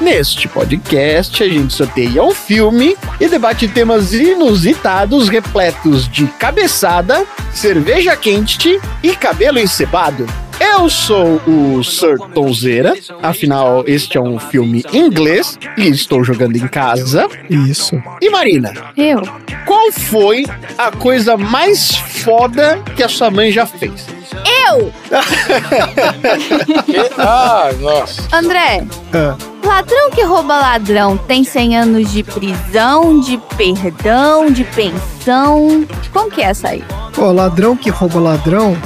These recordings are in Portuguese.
Neste podcast, a gente sorteia um filme e debate temas inusitados repletos de cabeçada, cerveja quente e cabelo encebado. Eu sou o Sir Tonzeira, afinal, este é um filme inglês e estou jogando em casa. Isso. E Marina, Eu? qual foi a coisa mais foda que a sua mãe já fez? Eu! Ah, nossa. André, Ah, ladrão que rouba ladrão tem 100 anos de prisão, de perdão, de pensão. Como que é essa aí? pô, ladrão que rouba ladrão,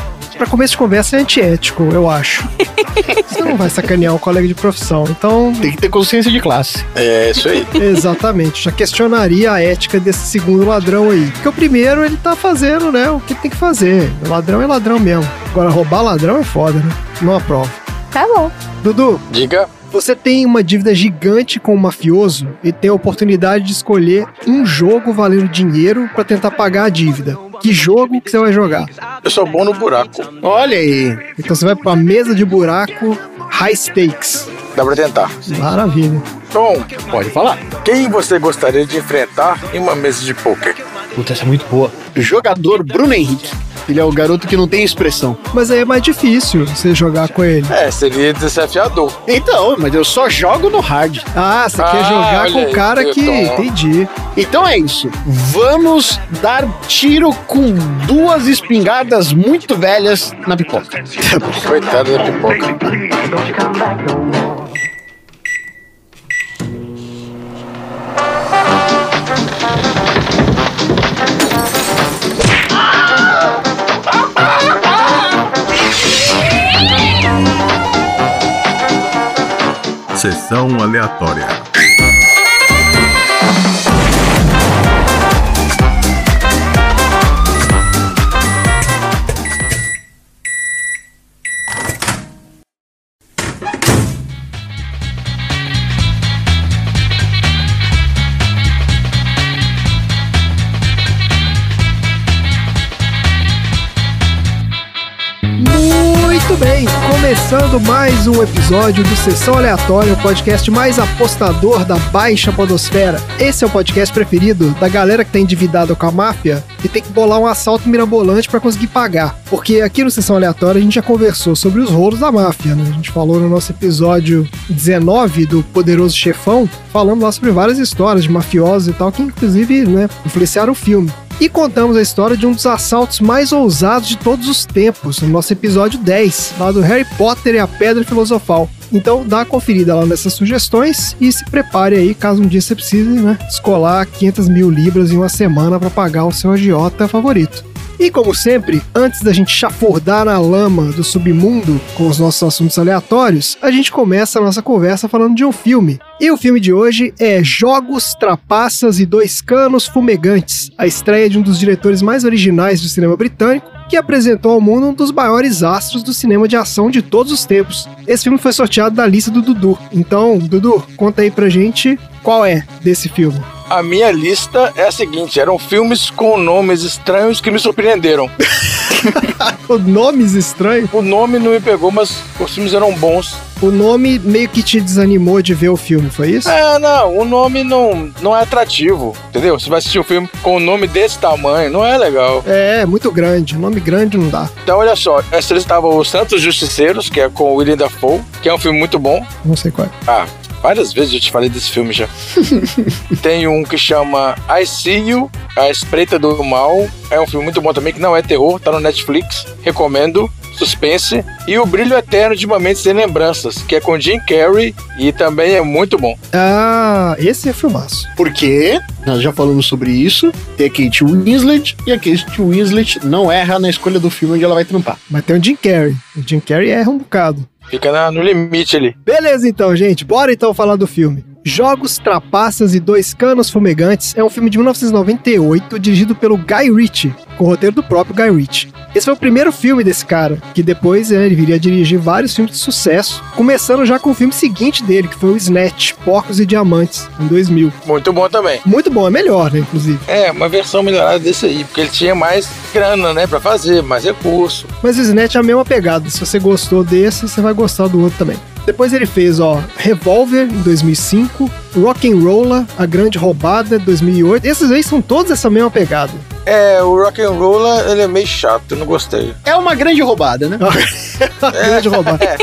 pra começo de conversa é antiético, eu acho. Você não vai sacanear um colega de profissão, então, Tem que ter consciência de classe. É isso aí. exatamente, já questionaria a ética desse segundo ladrão aí. Porque o primeiro, ele tá fazendo, né, o que tem que fazer. Ladrão é ladrão mesmo. Agora, roubar ladrão é foda, né? Não aprovo. Tá bom. Dudu, Diga. Você tem uma dívida gigante com o mafioso e tem a oportunidade de escolher um jogo valendo dinheiro pra tentar pagar a dívida. Que jogo que você vai jogar? Eu sou bom no buraco. Olha aí. Então você vai pra mesa de buraco high stakes. Dá pra tentar. Maravilha. Bom, Pode falar. quem você gostaria de enfrentar em uma mesa de poker? Puta, essa é muito boa. Jogador Bruno Henrique. Ele é o garoto que não tem expressão. Mas aí é mais difícil você jogar com ele. É, seria desafiador. Então, mas eu só jogo no hard. Ah, você Ah, quer jogar com o aí, cara que. Entendi. Então é isso. Vamos dar tiro com duas espingardas muito velhas na pipoca. Coitada da pipoca. Sessão aleatória. Começando mais um episódio do Sessão Aleatória, o podcast mais apostador da baixa podosfera. Esse é o podcast preferido da galera que tá endividada com a máfia e tem que bolar um assalto mirabolante pra conseguir pagar. Porque aqui no Sessão Aleatória a gente já conversou sobre os rolos da máfia, né? A gente falou no nosso episódio 19 do Poderoso Chefão, falando lá sobre várias histórias de mafiosos e tal, que inclusive, né, influenciaram o filme. E contamos a história de um dos assaltos mais ousados de todos os tempos, no nosso episódio 10, lá do Harry Potter e a Pedra Filosofal. Então dá uma conferida lá nessas sugestões e se prepare aí caso um dia você precise, né, escolar 500 mil libras em uma semana para pagar o seu agiota favorito. E como sempre, antes da gente chafurdar na lama do submundo com os nossos assuntos aleatórios, a gente começa a nossa conversa falando de um filme. E o filme de hoje é Jogos, Trapaças e Dois Canos Fumegantes, a estreia de um dos diretores mais originais do cinema britânico, que apresentou ao mundo um dos maiores astros do cinema de ação de todos os tempos. Esse filme foi sorteado da lista do Dudu. Então, Dudu, conta aí pra gente qual é desse filme. A minha lista é a seguinte: eram filmes com nomes estranhos que me surpreenderam. Nomes estranhos. O nome não me pegou, mas os filmes eram bons. O nome meio que te desanimou de ver o filme, foi isso? É, não, o nome não, não é atrativo, entendeu? Você vai assistir um filme com um nome desse tamanho, não é legal. É, muito grande. Nome grande não dá. Então, olha só, essa lista estava Os Santos Justiceiros, que é com o William Dafoe, que é um filme muito bom. Não sei qual é. Ah, várias vezes eu te falei desse filme já. Tem um que chama I See You, A Espreita do Mal. É um filme muito bom também, que não é terror, tá no Netflix. Recomendo. Suspense. E O Brilho Eterno de Momentos Sem Lembranças, que é com Jim Carrey e também é muito bom. Ah, esse é filmaço. Porque nós já falamos sobre isso. Tem a Kate Winslet e a Kate Winslet não erra na escolha do filme onde ela vai trampar. Mas tem o Jim Carrey. O Jim Carrey erra um bocado. Fica na- no limite ali. Beleza então, gente. Bora então falar do filme. Jogos, Trapaças e Dois Canos Fumegantes é um filme de 1998 dirigido pelo Guy Ritchie. com o roteiro do próprio Guy Ritchie. Esse foi o primeiro filme desse cara, que depois né, ele viria a dirigir vários filmes de sucesso, começando já com o filme seguinte dele, que foi o Snatch, Porcos e Diamantes, em 2000. Muito bom também. Muito bom, é melhor, né, inclusive. É, uma versão melhorada desse aí, porque ele tinha mais grana, né, pra fazer, mais recurso. Mas o Snatch é a mesma pegada, se você gostou desse, você vai gostar do outro também. Depois ele fez, ó, Revolver em 2005, Rock and Roller, A Grande Roubada 2008. Esses aí são todos essa mesma pegada. É, o Rock and Roller, ele é meio chato, eu não gostei. É uma grande roubada, né? grande roubada. É,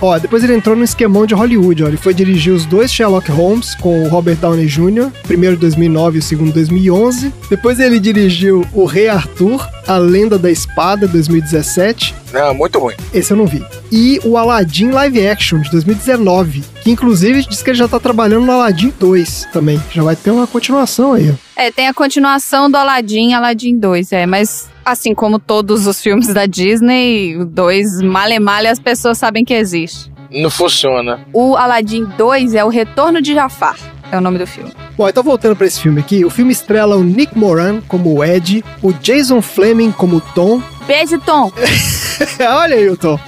Ó, depois ele entrou no esquemão de Hollywood, ó. Ele foi dirigir os dois Sherlock Holmes com o Robert Downey Jr., primeiro em 2009 e o segundo em 2011. Depois ele dirigiu O Rei Arthur, A Lenda da Espada, 2017. Não, muito ruim. Esse eu não vi. E o Aladdin Live Action, de 2019, que inclusive diz que ele já tá trabalhando no Aladdin 2 também. Já vai ter uma continuação aí, ó. É, tem a continuação do Aladdin, Aladdin 2, é, mas assim como todos os filmes da Disney, o 2, male male as pessoas sabem que existe. Não funciona. O Aladdin 2 é o Retorno de Jafar, é o nome do filme. Bom, então voltando pra esse filme aqui, o filme estrela o Nick Moran como o Ed, o Jason Fleming como o Tom. Beijo, Tom! Olha aí o Tom.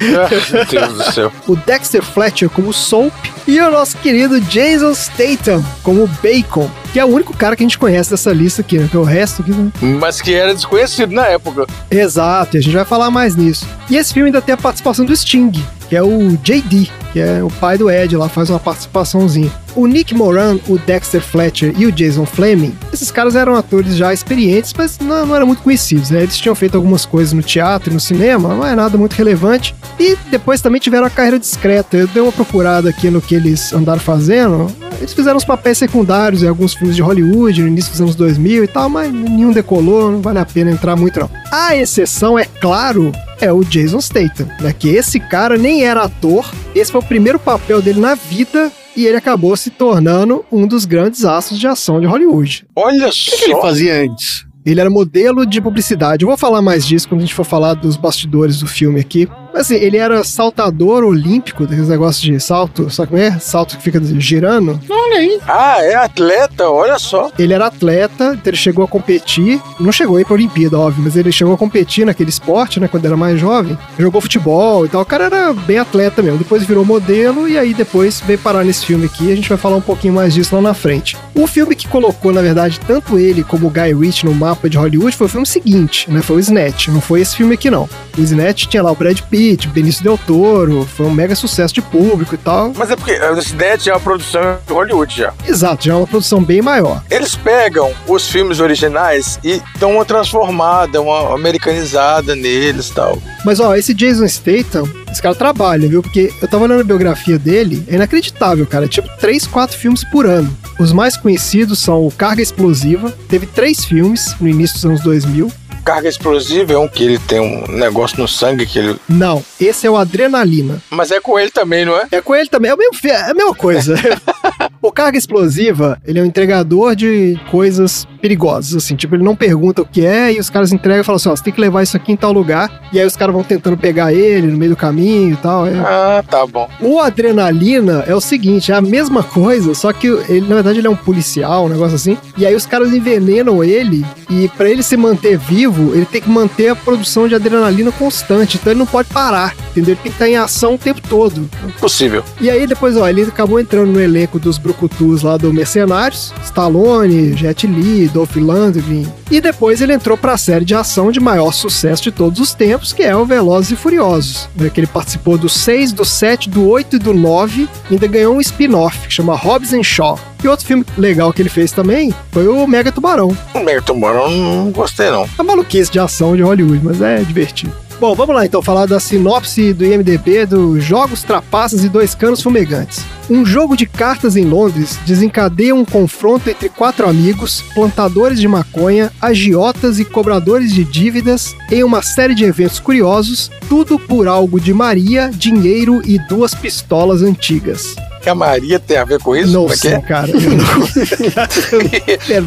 Meu Deus do céu. o Dexter Fletcher como Soap e o nosso querido Jason Statham como Bacon, que é o único cara que a gente conhece dessa lista aqui, né? Porque o resto aqui não... Mas que era desconhecido na época. Exato, e a gente vai falar mais nisso. E esse filme ainda tem a participação do Sting, que é o JD, que é o pai do Ed lá, faz uma participaçãozinha. O Nick Moran, o Dexter Fletcher e o Jason Fleming, esses caras eram atores já experientes, mas não, não eram muito conhecidos, né? Eles tinham feito algumas coisas no teatro e no cinema, não é nada muito relevante. E depois também tiveram a carreira discreta. Eu dei uma procurada aqui no que eles andaram fazendo. Eles fizeram uns papéis secundários em alguns filmes de Hollywood no início dos anos 2000 e tal, mas nenhum decolou, não vale a pena entrar muito não. A exceção, é claro, é o Jason Statham, né? Que esse cara nem era ator, esse foi o primeiro papel dele na vida e ele acabou se tornando um dos grandes astros de ação de Hollywood. Olha O que, que ele só. fazia antes? Ele era modelo de publicidade. Eu vou falar mais disso quando a gente for falar dos bastidores do filme aqui. Mas assim, ele era saltador olímpico, daqueles negócios de salto, sabe como é? Salto que fica girando. Olha aí. Ah, é atleta, olha só. Ele era atleta, então ele chegou a competir. Não chegou aí pra Olimpíada, óbvio, mas ele chegou a competir naquele esporte, né? Quando era mais jovem. Jogou futebol e tal. O cara era bem atleta mesmo. Depois virou modelo e aí depois veio parar nesse filme aqui. A gente vai falar um pouquinho mais disso lá na frente. O filme que colocou, na verdade, tanto ele como o Guy Ritchie no mapa de Hollywood foi o filme seguinte, né? Foi o Snatch. Não foi esse filme aqui, não. O Snatch tinha lá o Brad Pitt, o Benício Del Toro. Foi um mega sucesso de público e tal. Mas é porque o Snatch é uma produção de Hollywood já. Exato, já é uma produção bem maior. Eles pegam os filmes originais e dão uma transformada, uma americanizada neles e tal. Mas ó, esse Jason Statham, esse cara trabalha, viu? Porque eu tava olhando a biografia dele, é inacreditável, cara. É tipo 3, 4 filmes por ano. Os mais conhecidos são o Carga Explosiva, teve três filmes no início dos anos 2000. Carga explosiva é um que ele tem um negócio no sangue que ele. Não, esse é o Adrenalina. Mas é com ele também, não é? É com ele também, é, o mesmo, é a mesma coisa. o Carga Explosiva, ele é um entregador de coisas perigosas, assim. Tipo, ele não pergunta o que é e os caras entregam e falam assim, ó, você tem que levar isso aqui em tal lugar. E aí os caras vão tentando pegar ele no meio do caminho e tal. É, Ah, tá bom. O Adrenalina é o seguinte, é a mesma coisa, só que ele, na verdade, ele é um policial, um negócio assim. E aí os caras envenenam ele e pra ele se manter vivo, ele tem que manter a produção de adrenalina constante. Então ele não pode parar, entendeu? Ele tem que estar em ação o tempo todo. Possível. E aí depois, ó, ele acabou entrando no elenco dos Brucutus lá do Mercenários, Stallone, Jet Li, Dolph Lundgren. E depois ele entrou pra série de ação de maior sucesso de todos os tempos, que é o Velozes e Furiosos. Né, que ele participou do 6, do 7, do 8 e do 9. E ainda ganhou um spin-off, que chama Hobbs and Shaw. E outro filme legal que ele fez também foi o Mega Tubarão. O Mega Tubarão não gostei, não. É maluquice de ação de Hollywood, mas é divertido. Bom, vamos lá então falar da sinopse do IMDB do Jogos Trapaças e Dois Canos Fumegantes. Um jogo de cartas em Londres desencadeia um confronto entre quatro amigos, plantadores de maconha, agiotas e cobradores de dívidas em uma série de eventos curiosos, tudo por algo de Maria, dinheiro e duas pistolas antigas. Que a Maria tem a ver com isso? não Como é sei, é? cara. Não...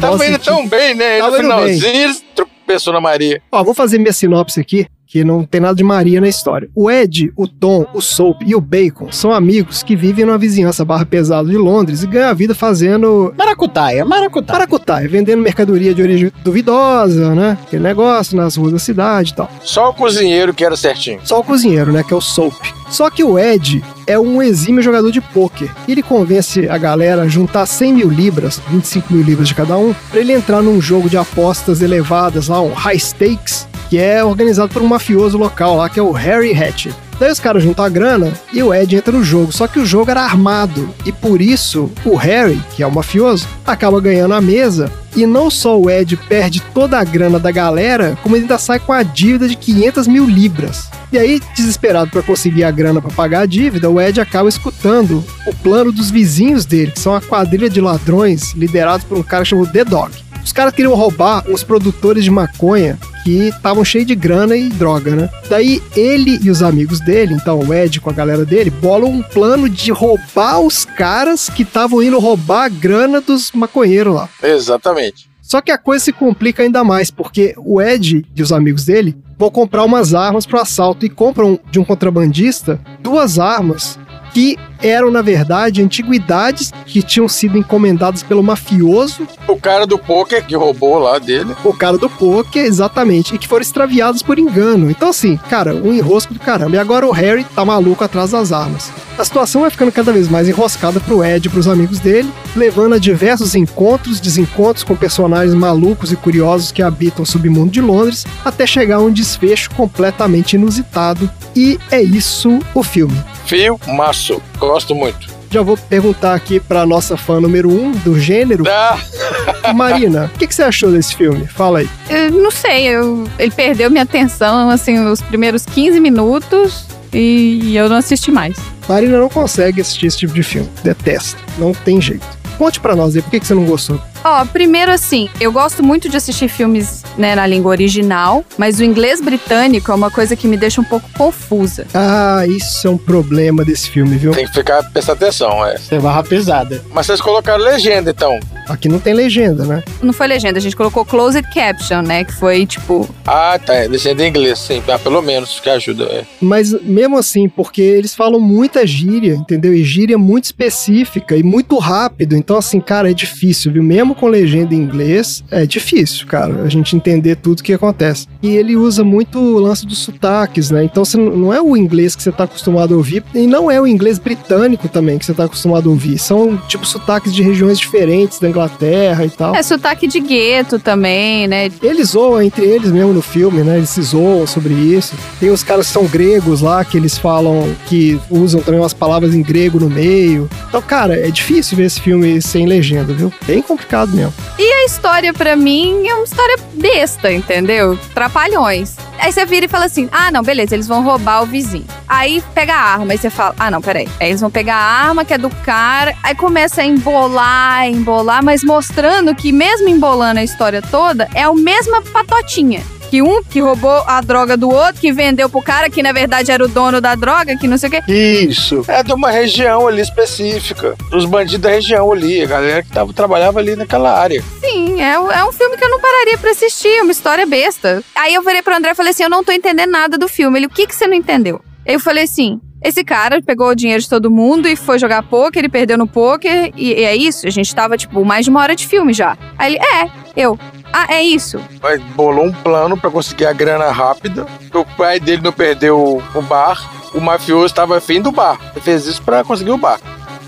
Tava indo tão bem, né? Tava no finalzinho tropeçou na Maria. Ó, vou fazer minha sinopse aqui. Que não tem nada de Maria na história. O Ed, o Tom, o Soap e o Bacon são amigos que vivem numa vizinhança barra pesada de Londres e ganham a vida fazendo Maracutaia, maracutaia. maracutaia, vendendo mercadoria de origem duvidosa, né? Aquele negócio nas ruas da cidade e tal. Só o cozinheiro que era certinho. Só o cozinheiro, né? Que é o Soap. Só que o Ed é um exímio jogador de pôquer. Ele convence a galera a juntar 100 mil libras, 25 mil libras de cada um, para ele entrar num jogo de apostas elevadas lá, um high stakes, que é organizado por um mafioso local lá, que é o Harry Hatch. Daí os caras juntam a grana e o Ed entra no jogo. Só que o jogo era armado. E por isso, o Harry, que é o mafioso, acaba ganhando a mesa. E não só o Ed perde toda a grana da galera, como ele ainda sai com a dívida de 500 mil libras. E aí, desesperado para conseguir a grana para pagar a dívida, o Ed acaba escutando o plano dos vizinhos dele, que são a quadrilha de ladrões liderados por um cara chamado The Dog. Os caras queriam roubar uns produtores de maconha que estavam cheios de grana e droga, né? Daí ele e os amigos dele, então o Ed com a galera dele, bolam um plano de roubar os caras que estavam indo roubar a grana dos maconheiros lá. Exatamente. Só que a coisa se complica ainda mais, porque o Ed e os amigos dele vão comprar umas armas pro assalto e compram de um contrabandista duas armas que eram, na verdade, antiguidades que tinham sido encomendadas pelo mafioso, O cara do poker que roubou lá dele. o cara do poker, exatamente, e que foram extraviados por engano. Então, assim, cara, um enrosco do caramba. E agora o Harry tá maluco atrás das armas. A situação vai ficando cada vez mais enroscada pro Ed e pros amigos dele, levando a diversos encontros, desencontros com personagens malucos e curiosos que habitam o submundo de Londres, até chegar a um desfecho completamente inusitado. E é isso o filme. Fio, maço. Gosto muito. Já vou perguntar aqui pra nossa fã número um do gênero, Ah, Marina, o que, que você achou desse filme? Fala aí. Eu não sei, eu- ele perdeu minha atenção, assim, nos primeiros 15 minutos e eu não assisti mais. Marina não consegue assistir esse tipo de filme. Detesta. Não tem jeito. Conte pra nós aí, por que, que você não gostou? Ó, primeiro assim, eu gosto muito de assistir filmes né, na língua original, mas o inglês britânico é uma coisa que me deixa um pouco confusa. Ah, isso é um problema desse filme, viu? tem que ficar, prestar atenção, é. Você barra pesada. Mas vocês colocaram legenda, então. Aqui não tem legenda, né? Não foi legenda, a gente colocou closed caption, né? Que foi tipo. Ah, tá. é Legenda em inglês, sim. Ah, pelo menos, que ajuda. É. Mas mesmo assim, porque eles falam muita gíria, entendeu? E gíria muito específica e muito rápido. Então, assim, cara, é difícil, viu? Mesmo com legenda em inglês, é difícil, cara, a gente entender tudo que acontece. E ele usa muito o lance dos sotaques, né? Então, você não é o inglês que você tá acostumado a ouvir, e não é o inglês britânico também que você tá acostumado a ouvir. São, tipo, sotaques de regiões diferentes da Inglaterra e tal. É sotaque de gueto também, né? Eles zoam entre eles mesmo no filme, né? Eles se zoam sobre isso. Tem os caras que são gregos lá, que eles falam que usam também umas palavras em grego no meio. Então, cara, é difícil ver esse filme sem legenda, viu? Bem complicado mesmo. A história, pra mim, é uma história besta, entendeu? Trapalhões. Aí você vira e fala assim: ah, não, beleza, eles vão roubar o vizinho. Aí pega a arma, aí você fala: ah, não, peraí. Aí eles vão pegar a arma que é do cara, aí começa a embolar, embolar, mas mostrando que, mesmo embolando a história toda, é a mesma patotinha. Que um que roubou a droga do outro, que vendeu pro cara, que na verdade era o dono da droga, que não sei o quê. Isso. É de uma região ali específica. Dos bandidos da região ali. A galera que tava, trabalhava ali naquela área. Sim, é, é um filme que eu não pararia pra assistir, é uma história besta. Aí eu virei pro André e falei assim: eu não tô entendendo nada do filme. Ele, o que, que você não entendeu? Eu falei assim. Esse cara pegou o dinheiro de todo mundo e foi jogar poker, ele perdeu no poker, e, e é isso. A gente tava, tipo, mais de uma hora de filme já. Aí ele, é, eu. Ah, é isso. Mas bolou um plano pra conseguir a grana rápida. O pai dele não perdeu o bar. O mafioso estava afim do bar. Ele fez isso pra conseguir o bar.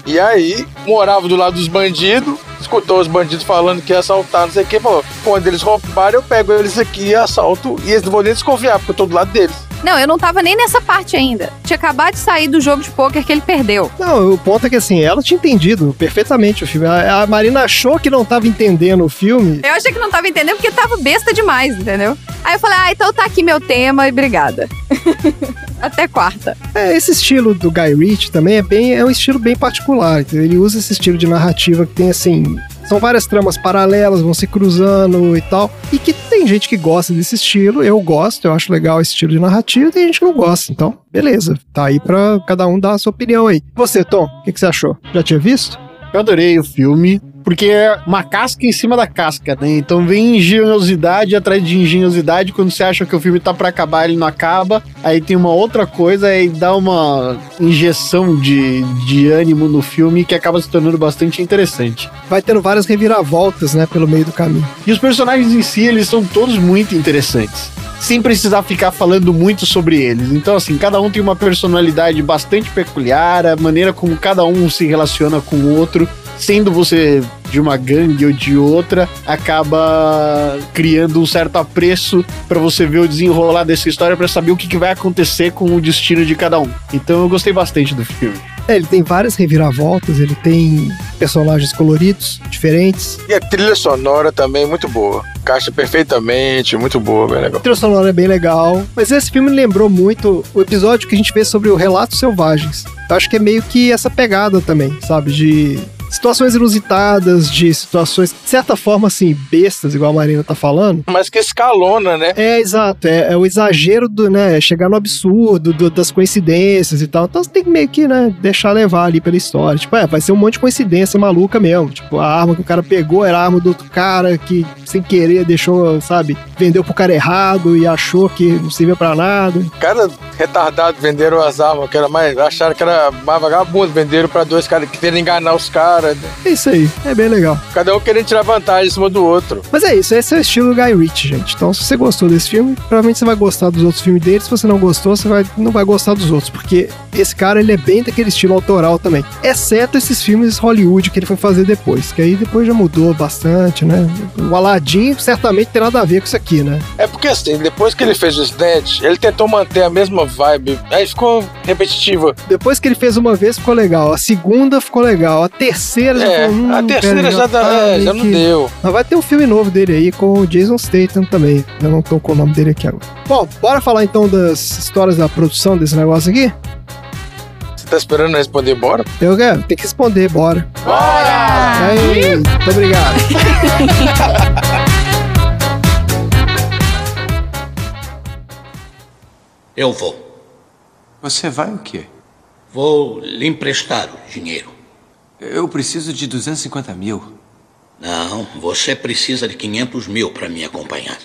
E aí, morava do lado dos bandidos. Escutou os bandidos falando que ia assaltar, não sei o que. Falou: quando eles roubarem, eu pego eles aqui e assalto. E eles não vão nem desconfiar, porque eu tô do lado deles. Não, eu não tava nem nessa parte ainda. Tinha acabado de sair do jogo de poker que ele perdeu. Não, o ponto é que assim, ela tinha entendido perfeitamente o filme. A, a Marina achou que não tava entendendo o filme. Eu achei que não tava entendendo porque tava besta demais, entendeu? Aí eu falei, ah, então tá aqui meu tema e obrigada. Até quarta. É, esse estilo do Guy Ritchie também é bem é um estilo bem particular. entendeu? Ele usa esse estilo de narrativa que tem assim, são várias tramas paralelas, vão se cruzando e tal. E que tem gente que gosta desse estilo, eu gosto, eu acho legal esse estilo de narrativa, e tem gente que não gosta. Então, beleza, tá aí pra cada um dar a sua opinião aí. Você, Tom, o que, que você achou? Já tinha visto? Eu adorei o filme. Porque é uma casca em cima da casca, né? Então vem engenhosidade atrás de engenhosidade. Quando você acha que o filme tá pra acabar, ele não acaba. Aí tem uma outra coisa e dá uma injeção de, de ânimo no filme que acaba se tornando bastante interessante. Vai tendo várias reviravoltas, né, pelo meio do caminho. E os personagens em si, eles são todos muito interessantes. Sem precisar ficar falando muito sobre eles. Então, assim, cada um tem uma personalidade bastante peculiar, a maneira como cada um se relaciona com o outro, sendo você de uma gangue ou de outra, acaba criando um certo apreço para você ver o desenrolar dessa história para saber o que, que vai acontecer com o destino de cada um. Então eu gostei bastante do filme. É, ele tem várias reviravoltas, ele tem personagens coloridos, diferentes. E a trilha sonora também muito boa. Caixa perfeitamente, muito boa, bem legal. A trilha sonora é bem legal, mas esse filme lembrou muito o episódio que a gente vê sobre o Relatos Selvagens. Eu acho que é meio que essa pegada também, sabe? De situações inusitadas, de situações, de certa forma, assim, bestas, igual a Marina tá falando. Mas que escalona, né? É, exato. É, é o exagero do, né? Chegar no absurdo, do- das coincidências e tal. Então você tem que meio que, né, deixar levar ali pela história. Tipo, é, vai ser um monte de coincidência maluca mesmo. Tipo, a arma que o cara pegou era a arma do outro cara que, sem querer, deixou, sabe, vendeu pro cara errado e achou que não servia pra nada. Cara retardado venderam as armas, que era mais. Acharam que era mais vagabundo, venderam pra dois caras que querem enganar os caras. É isso aí. É bem legal. Cada um querendo tirar vantagem em cima do outro. Mas é isso, esse é o estilo Guy Ritchie, gente. Então, se você gostou desse filme, provavelmente você vai gostar dos outros filmes dele. Se você não gostou, você vai, não vai gostar dos outros, porque esse cara, ele é bem daquele estilo autoral também. Exceto esses filmes Hollywood que ele foi fazer depois, que aí depois já mudou bastante, né? O Aladdin certamente tem nada a ver com isso aqui, né? É porque assim, depois que ele fez o Snatch, ele tentou manter a mesma vibe. Aí ficou repetitiva. Depois que ele fez uma vez, ficou legal. A segunda ficou legal. A terceira já É, falou, hum, a terceira pera, já, dá- tá é, já não que- deu. Mas vai ter um filme novo dele aí com o Jason Statham também. Eu não tô com o nome dele aqui agora. Bom, bora falar então das histórias da produção desse negócio aqui? Você tá esperando eu responder bora? Eu quero, tem que responder, bora. Bora! Aí, muito obrigado. Eu vou. Você vai o quê? Vou lhe emprestar o dinheiro. Eu preciso de 250 mil. Não, você precisa de 500 mil para me acompanhar.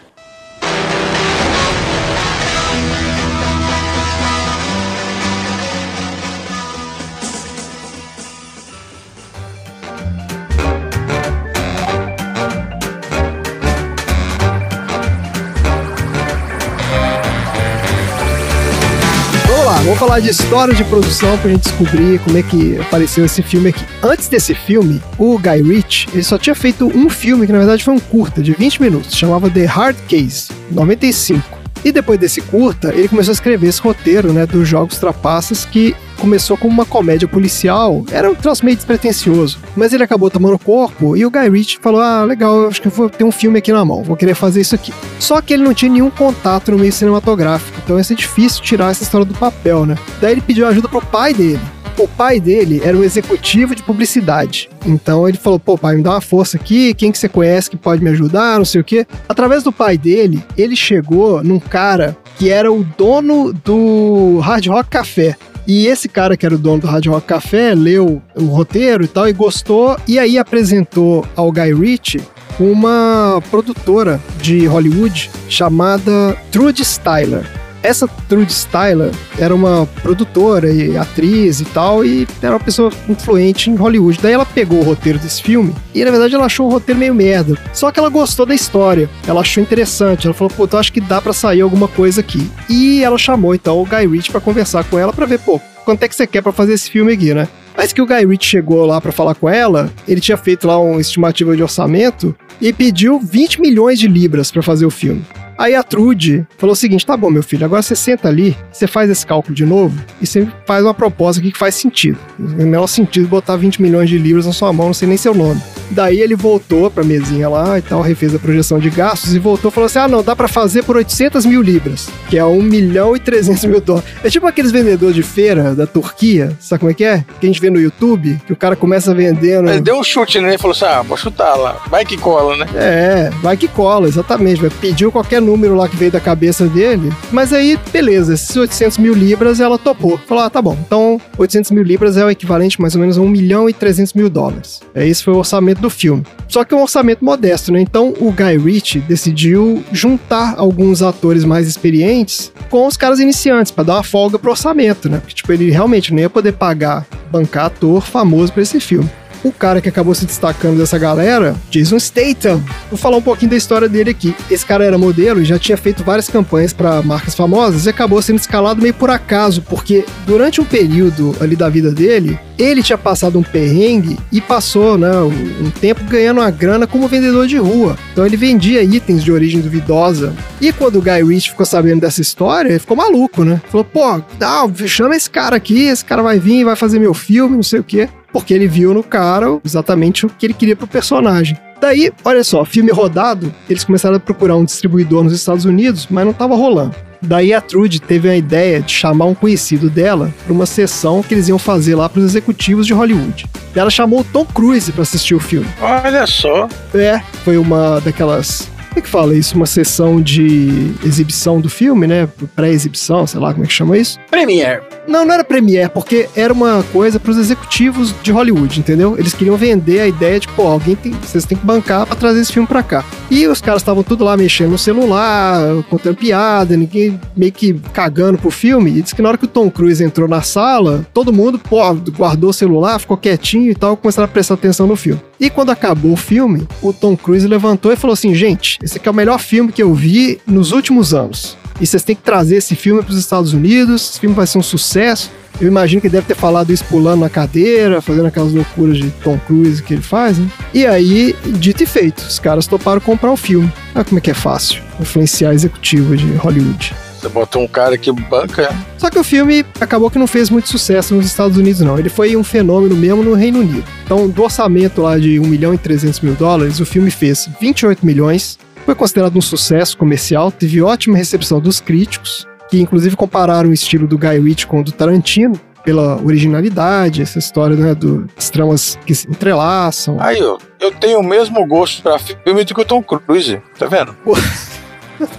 Vamos falar de história de produção pra gente descobrir como é que apareceu esse filme aqui. Antes desse filme, o Guy Ritchie, ele só tinha feito um filme que na verdade foi um curta de 20 minutos, chamava The Hard Case, 95. E depois desse curta, ele começou a escrever esse roteiro, né, dos Jogos Trapaças, que começou como uma comédia policial, era um troço meio despretensioso, mas ele acabou tomando corpo e o Guy Ritchie falou: "Ah, legal, acho que eu vou ter um filme aqui na mão, vou querer fazer isso aqui". Só que ele não tinha nenhum contato no meio cinematográfico, então ia ser difícil tirar essa história do papel, né? Daí ele pediu ajuda pro pai dele. O pai dele era um executivo de publicidade. Então ele falou: pô, pai, me dá uma força aqui, quem que você conhece que pode me ajudar, não sei o quê. Através do pai dele, ele chegou num cara que era o dono do Hard Rock Café. E esse cara que era o dono do Hard Rock Café leu o roteiro e tal e gostou, e aí apresentou ao Guy Ritchie uma produtora de Hollywood chamada Trude Styler. Essa Trude Styler era uma produtora e atriz e tal, e era uma pessoa influente em Hollywood. Daí ela pegou o roteiro desse filme e, na verdade, ela achou o roteiro meio merda. Só que ela gostou da história, ela achou interessante. Ela falou, pô, eu acho que dá pra sair alguma coisa aqui. E ela chamou, então, o Guy Ritchie pra conversar com ela pra ver, pô, quanto é que você quer pra fazer esse filme aqui, né? Mas que o Guy Ritchie chegou lá pra falar com ela, ele tinha feito lá uma estimativa de orçamento e pediu 20 milhões de libras pra fazer o filme. Aí a Trude falou o seguinte: tá bom, meu filho, agora você senta ali, você faz esse cálculo de novo e você faz uma proposta aqui que faz sentido. No menor sentido botar 20 milhões de libras na sua mão, não sei nem seu nome. Daí ele voltou pra mesinha lá e tal, refez a projeção de gastos e voltou e falou assim: ah, não, dá pra fazer por 800 mil libras, que é 1 milhão e 300 mil dólares. É tipo aqueles vendedores de feira da Turquia, sabe como é que é? Que a gente vê no YouTube, que o cara começa vendendo. Ele deu um chute, né? Ele falou assim: ah, vou chutar lá. Vai que cola, né? É, vai que cola, exatamente. Vai pediu qualquer número lá que veio da cabeça dele. Mas aí, beleza, esses 800 mil libras ela topou. Falou, ah, tá bom. Então, 800 mil libras é o equivalente mais ou menos a 1 milhão e 300 mil dólares. É, esse foi o orçamento do filme. Só que é um orçamento modesto, né? Então o Guy Ritchie decidiu juntar alguns atores mais experientes com os caras iniciantes, para dar uma folga pro orçamento, né? Porque, tipo, ele realmente não ia poder pagar, bancar ator famoso para esse filme. O cara que acabou se destacando dessa galera, Jason Statham. Vou falar um pouquinho da história dele aqui. Esse cara era modelo e já tinha feito várias campanhas para marcas famosas e acabou sendo escalado meio por acaso, porque durante um período ali da vida dele, ele tinha passado um perrengue e passou, né, um tempo ganhando uma grana como vendedor de rua. Então ele vendia itens de origem duvidosa. E quando o Guy Ritchie ficou sabendo dessa história, ele ficou maluco, né? Falou, pô, não, chama esse cara aqui, esse cara vai vir, vai fazer meu filme, não sei o quê porque ele viu no cara exatamente o que ele queria pro personagem. Daí, olha só, filme rodado, eles começaram a procurar um distribuidor nos Estados Unidos, mas não tava rolando. Daí a Trude teve a ideia de chamar um conhecido dela para uma sessão que eles iam fazer lá para os executivos de Hollywood. Ela chamou o Tom Cruise para assistir o filme. Olha só. É, foi uma daquelas como é que fala isso? Uma sessão de exibição do filme, né? Pré-exibição, sei lá como é que chama isso. Premiere. Não, não era Premiere, porque era uma coisa para os executivos de Hollywood, entendeu? Eles queriam vender a ideia de, pô, alguém tem, vocês têm que bancar para trazer esse filme para cá. E os caras estavam tudo lá mexendo no celular, contando piada, ninguém meio que cagando pro filme. E disse que na hora que o Tom Cruise entrou na sala, todo mundo, pô, guardou o celular, ficou quietinho e tal, começaram a prestar atenção no filme. E quando acabou o filme, o Tom Cruise levantou e falou assim: gente, esse aqui é o melhor filme que eu vi nos últimos anos. E vocês têm que trazer esse filme para os Estados Unidos, esse filme vai ser um sucesso. Eu imagino que deve ter falado isso pulando na cadeira, fazendo aquelas loucuras de Tom Cruise que ele faz, né? E aí, dito e feito, os caras toparam comprar o filme. Olha como é que é fácil influenciar executivo de Hollywood. Você botou um cara que banca. Só que o filme acabou que não fez muito sucesso nos Estados Unidos, não. Ele foi um fenômeno mesmo no Reino Unido. Então, do orçamento lá de 1 milhão e 300 mil dólares, o filme fez 28 milhões. Foi considerado um sucesso comercial, teve ótima recepção dos críticos, que inclusive compararam o estilo do Guy Ritchie com o do Tarantino, pela originalidade, essa história né, do, das tramas que se entrelaçam. Aí, ó, eu tenho o mesmo gosto pra filme do que o Tom Cruise, tá vendo?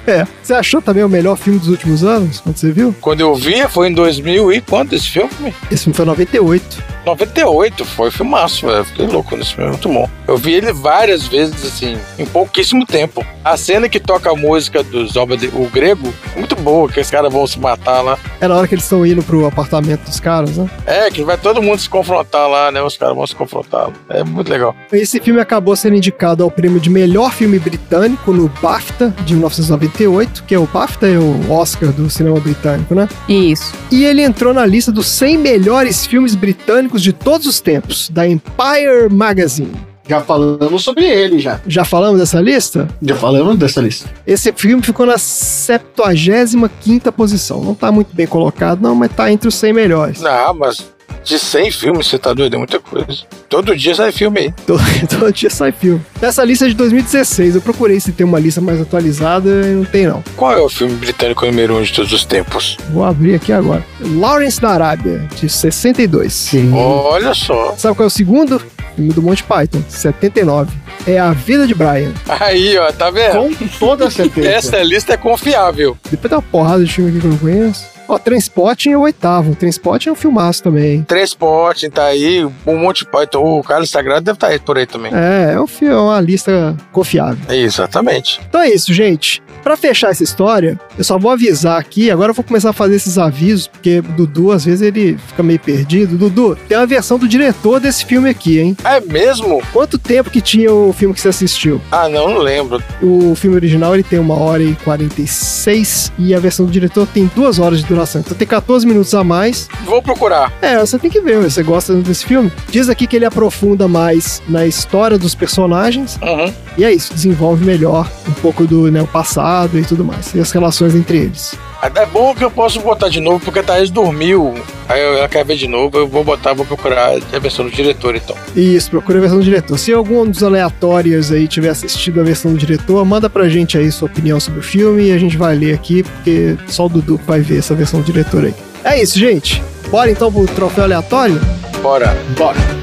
É. Você achou também o melhor filme dos últimos anos, quando você viu? Quando eu vi, foi em 2000 e quanto esse filme? Esse filme foi 98. 98, foi filmaço, velho. Fiquei louco nesse filme, muito bom. Eu vi ele várias vezes, assim, em pouquíssimo tempo. A cena que toca a música do Zoba, o grego, é muito boa, que os caras vão se matar lá. É na hora que eles estão indo pro apartamento dos caras, né? É, que vai todo mundo se confrontar lá, né? Os caras vão se confrontar. É muito legal. Esse filme acabou sendo indicado ao prêmio de melhor filme britânico no BAFTA de 1998, que é o BAFTA é o Oscar do cinema britânico, né? Isso. E ele entrou na lista dos 100 melhores filmes britânicos de todos os tempos, da Empire Magazine. Já falamos sobre ele, já. Já falamos dessa lista? Já falamos dessa lista. Esse filme ficou na 75ª posição. Não tá muito bem colocado, não, mas tá entre os 100 melhores. Não, mas de 100 filmes, você tá doido? É muita coisa. Todo dia sai filme aí. Todo, todo dia sai filme. Essa lista é de 2016. Eu procurei se tem uma lista mais atualizada e não tem, não. Qual é o filme britânico número 1 um de todos os tempos? Vou abrir aqui agora. Lawrence da Arábia, de 62. Sim. Olha só. Sabe qual é o segundo? Filme do Monty Python, 79. É A Vida de Brian. Aí, ó, tá vendo? Com toda certeza. Essa lista é confiável. Depois tem uma porrada de filme aqui que eu não conheço. Ó, Transporting é o oitavo. Transporting é um filmaço também. Transporte, tá aí. Um monte de Python. O Carlos Sagrado deve estar aí por aí também. É, é um é uma lista confiável. Exatamente. Então é isso, gente. Pra fechar essa história, eu só vou avisar aqui. Agora eu vou começar a fazer esses avisos, porque Dudu, às vezes, ele fica meio perdido. Dudu, tem uma versão do diretor desse filme aqui, hein? É mesmo? Quanto tempo que tinha o filme que você assistiu? Ah, não, não lembro. O filme original ele tem uma hora e 46 e a versão do diretor tem duas horas de duração. Então tem 14 minutos a mais. Vou procurar. É, você tem que ver, você gosta desse filme. Diz aqui que ele aprofunda mais na história dos personagens. Uhum. E é isso, desenvolve melhor um pouco do né, o passado e tudo mais. E as relações entre eles. É bom que eu posso botar de novo, porque a Thaís dormiu. Aí ela quer ver de novo, eu vou botar, vou procurar a versão do diretor, então. Isso, procura a versão do diretor. Se algum dos aleatórios aí tiver assistido a versão do diretor, manda pra gente aí sua opinião sobre o filme e a gente vai ler aqui, porque só o Dudu vai ver essa versão do diretor aí. É isso, gente. Bora então pro troféu aleatório? Bora. Bora.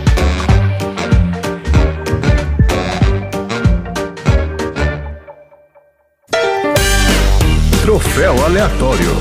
Troféu aleatório.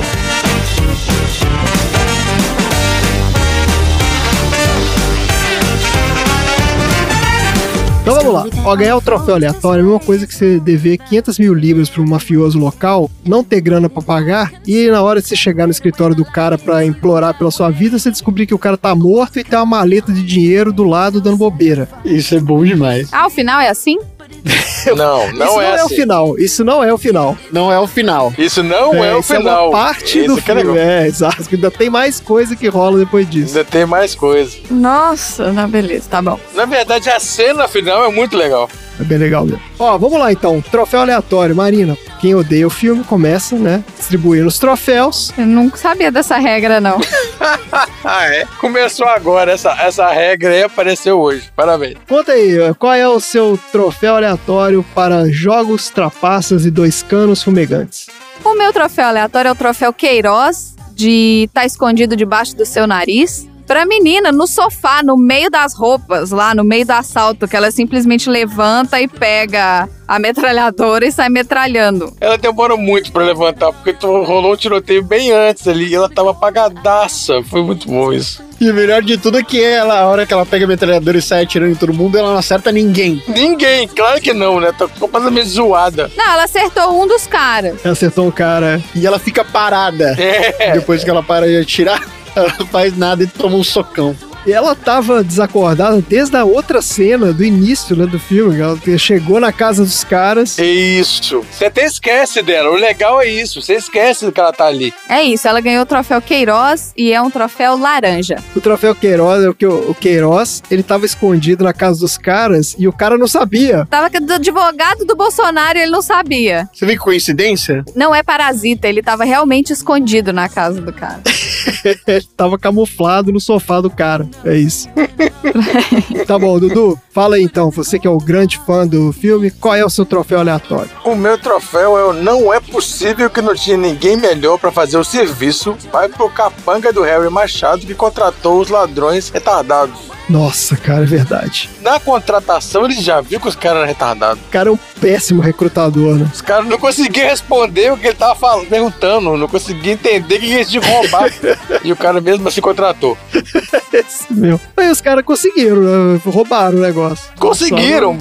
Então vamos lá. Ó, ganhar o troféu aleatório é a mesma coisa que você dever 500 mil libras para um mafioso local, não ter grana pra pagar, e na hora de você chegar no escritório do cara pra implorar pela sua vida, você descobrir que o cara tá morto e tem uma maleta de dinheiro do lado dando bobeira. Isso é bom demais. Ah, o final é assim? Não, Isso não não é, é o assim. final. Isso não é o final. Não é o final. Isso não é, o isso é final. uma parte Esse do que é filme. legal. É, exato. Ainda tem mais coisa que rola depois disso. Ainda tem mais coisa. Nossa, não, beleza, tá bom. Na verdade, a cena final é muito legal. É bem legal mesmo. Ó, vamos lá então. Troféu aleatório. Marina, quem odeia o filme começa, né? Distribuindo os troféus. Eu não sabia dessa regra, não. Ah, é? Começou agora. Essa, essa regra aí apareceu hoje. Parabéns. Conta aí, qual é o seu troféu aleatório para jogos, trapaças e dois canos fumegantes? O meu troféu aleatório é o troféu Queiroz, de estar tá escondido debaixo do seu nariz. Pra menina, no sofá, no meio das roupas, lá no meio do assalto, que ela simplesmente levanta e pega a metralhadora e sai metralhando. Ela demorou muito pra levantar, porque tu- rolou um tiroteio bem antes ali. E ela tava apagadaça. Foi muito bom isso. E o melhor de tudo é que ela, a hora que ela pega a metralhadora e sai atirando em todo mundo, ela não acerta ninguém. Ninguém, claro que não, né? Tá completamente zoada. Não, ela acertou um dos caras. Acertou um cara. E ela fica parada. É. Depois que ela para de atirar, ela não faz nada e toma um socão. E ela tava desacordada desde a outra cena do início né, do filme. Ela chegou na casa dos caras. É Isso. Você até esquece dela. O legal é isso. Você esquece que ela tá ali. É isso, ela ganhou o troféu Queiroz e é um troféu laranja. O troféu Queiroz é o que o, Queiroz, ele tava escondido na casa dos caras e o cara não sabia. Tava que do advogado do Bolsonaro e ele não sabia. Você vê que coincidência? Não é parasita, ele tava realmente escondido na casa do cara. Ele tava camuflado no sofá do cara. É isso. tá bom, Dudu, fala aí então, você que é o grande fã do filme, qual é o seu troféu aleatório? O meu troféu é o não é possível que não tinha ninguém melhor pra fazer o serviço. Vai pro capanga do Harry Machado que contratou os ladrões retardados. Nossa, cara, é verdade. Na contratação, ele já viu que os caras eram retardados. O cara é um péssimo recrutador, né? Os caras não conseguiam responder o que ele tava falando, perguntando, não conseguiam entender o que eles tinham roubar. e o cara mesmo assim contratou. Esse meu. Aí os caras conseguiram, né? roubaram o negócio. Conseguiram,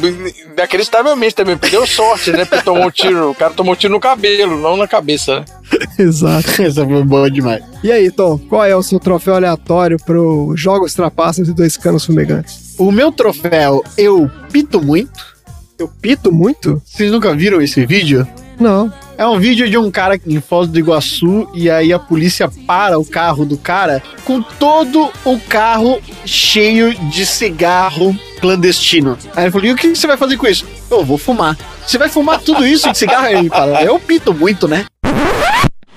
inacreditavelmente também, deu sorte, né? Porque tomou um tiro, o cara tomou um tiro no cabelo, não na cabeça, né? Exato. Essa foi boa demais. E aí, Tom, qual é o seu troféu aleatório pro Jogos Trapaças e Dois Canos Fumegantes? O meu troféu, eu pito muito. Eu pito muito? Vocês nunca viram esse vídeo? Não. É um vídeo de um cara em Foz do Iguaçu e aí a polícia para o carro do cara com todo o carro cheio de cigarro clandestino. Aí ele falou: e o que você vai fazer com isso? Eu vou fumar. Você vai fumar tudo isso de cigarro? Aí ele fala: eu pito muito, né?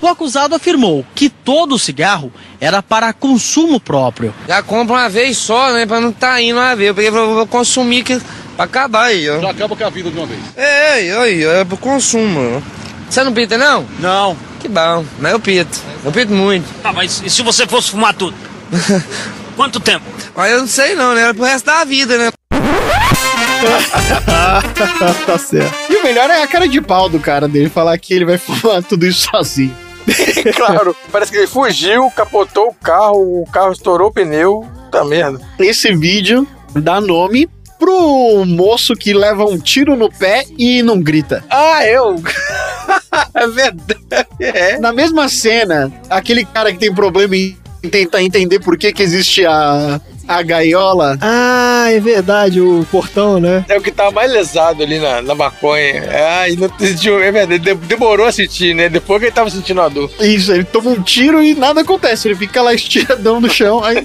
O acusado afirmou que todo o cigarro era para consumo próprio. Já compra uma vez só, né? Pra não tá indo uma vez. Eu peguei e falei, vou consumir que, pra acabar aí, ó. Já acaba com a vida de uma vez. É, aí, aí, é pro consumo. Você não pita, não? Não. Que bom, mas eu pito. Eu pito muito. Tá, mas e se você fosse fumar tudo? Quanto tempo? Mas eu não sei não, né? Era pro resto da vida, né? tá certo. E o melhor é a cara de pau do cara dele falar que ele vai fumar tudo isso sozinho. claro, parece que ele fugiu, capotou o carro, o carro estourou o pneu. Tá merda. Esse vídeo dá nome pro moço que leva um tiro no pé e não grita. Ah, eu? é verdade. É. Na mesma cena, aquele cara que tem problema em tentar entender por que, que existe a, a gaiola. Ah, é verdade, o portão, né? É o que tá mais lesado ali na, na maconha. Ah, e não sentiu, é verdade, de- demorou a sentir, né? Depois que ele tava sentindo a dor. Isso, ele toma um tiro e nada acontece. Ele fica lá estiradão no chão. Aí,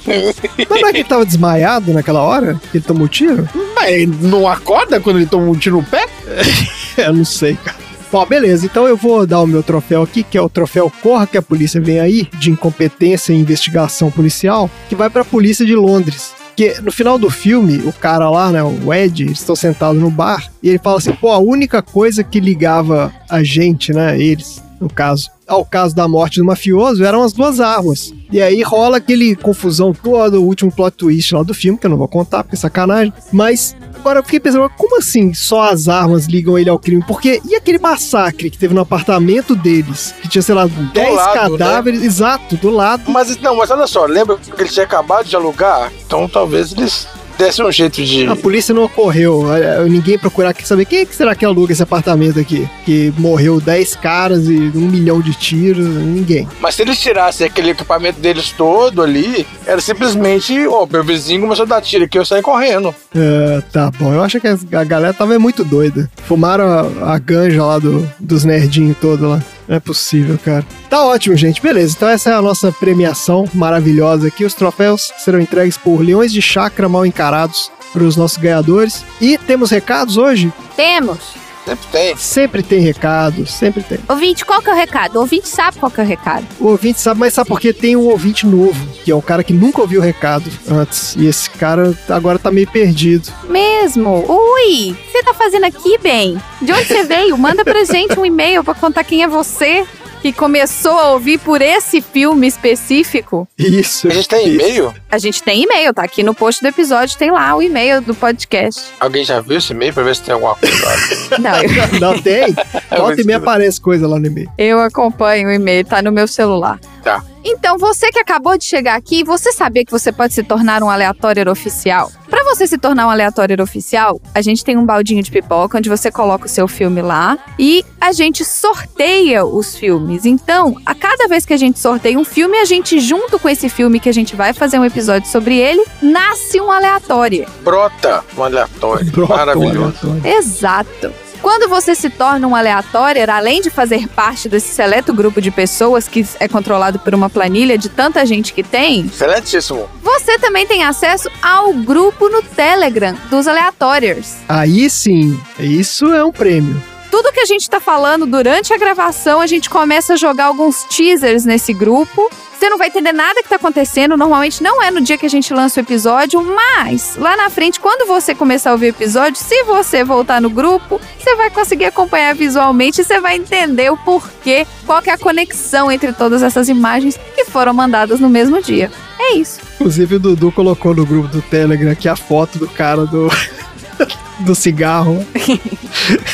Mas não é que ele tava desmaiado naquela hora? Que ele tomou tiro? mas ele não acorda quando ele toma um tiro no pé? Eu não sei, cara. Bom, beleza, então eu vou dar o meu troféu aqui, que é o troféu Corra que a polícia vem aí, de incompetência e investigação policial, que vai pra polícia de Londres. Porque no final do filme, o cara lá, né, o Ed, estão sentados no bar, e ele fala assim, pô, a única coisa que ligava a gente, né, eles, no caso, ao caso da morte do mafioso, eram as duas armas. E aí rola aquele confusão toda, o último plot twist lá do filme, que eu não vou contar, porque é sacanagem. Mas agora eu fiquei pensando, como assim só as armas ligam ele ao crime? Porque e aquele massacre que teve no apartamento deles? Que tinha, sei lá, 10 lado, né? cadáveres, exato, do lado. Mas não, mas olha só, lembra que ele tinha acabado de alugar? Então talvez eles desse um jeito de. A polícia não ocorreu. é, Ninguém procurar saber quem é que será que aluga esse apartamento aqui. Que morreu 10 caras e um milhão de tiros. Ninguém. Mas se eles tirassem aquele equipamento deles todo ali, era simplesmente, ó, meu vizinho começou a dar tiro aqui, eu saí correndo. É, tá bom. Eu acho que a galera tava muito doida. Fumaram a, a ganja lá do, dos nerdinhos todos lá. Não é possível, cara. Tá ótimo, gente. Beleza. Então essa é a nossa premiação maravilhosa aqui. Os troféus serão entregues por leões de chakra mal encarados para os nossos ganhadores. E temos recados hoje? Temos. Sempre tem. Sempre tem recado, sempre tem. Ouvinte, qual que é o recado? O ouvinte sabe qual que é o recado. O ouvinte sabe, mas sabe por quê? Tem um ouvinte novo, que é um cara que nunca ouviu o recado antes. E esse cara agora tá meio perdido. Mesmo. Ui, o que você tá fazendo aqui, bem? De onde você veio? Manda pra gente um e-mail pra contar quem é você que começou a ouvir por esse filme específico. Isso. A gente tem e-mail? A gente tem e-mail, tá aqui no post do episódio, tem lá o e-mail do podcast. Alguém já viu esse e-mail pra ver se tem alguma coisa lá? Não, eu, Não tem? Volta e me aparece coisa lá no e-mail. eu acompanho o e-mail, tá no meu celular. Tá. Então, você que acabou de chegar aqui, você sabia que você pode se tornar um aleatório oficial? Para você se tornar um aleatório oficial, a gente tem um baldinho de pipoca onde você coloca o seu filme lá e a gente sorteia os filmes. Então, a cada vez que a gente sorteia um filme, a gente junto com esse filme que a gente vai fazer um episódio sobre ele, nasce um aleatório. Brota um aleatório. Brota um Maravilhoso. aleatório. Exato. Quando você se torna um aleatório, além de fazer parte desse seleto grupo de pessoas que é controlado por uma planilha de tanta gente que tem, Excelentíssimo. você também tem acesso ao grupo no Telegram dos aleatórios. Aí sim, isso é um prêmio. Tudo que a gente tá falando durante a gravação, a gente começa a jogar alguns teasers nesse grupo. Você não vai entender nada que tá acontecendo. Normalmente não é no dia que a gente lança o episódio, mas lá na frente, quando você começar a ouvir o episódio, se você voltar no grupo, você vai conseguir acompanhar visualmente e você vai entender o porquê, qual que é a conexão entre todas essas imagens que foram mandadas no mesmo dia. É isso. Inclusive o Dudu colocou no grupo do Telegram aqui a foto do cara do. do cigarro.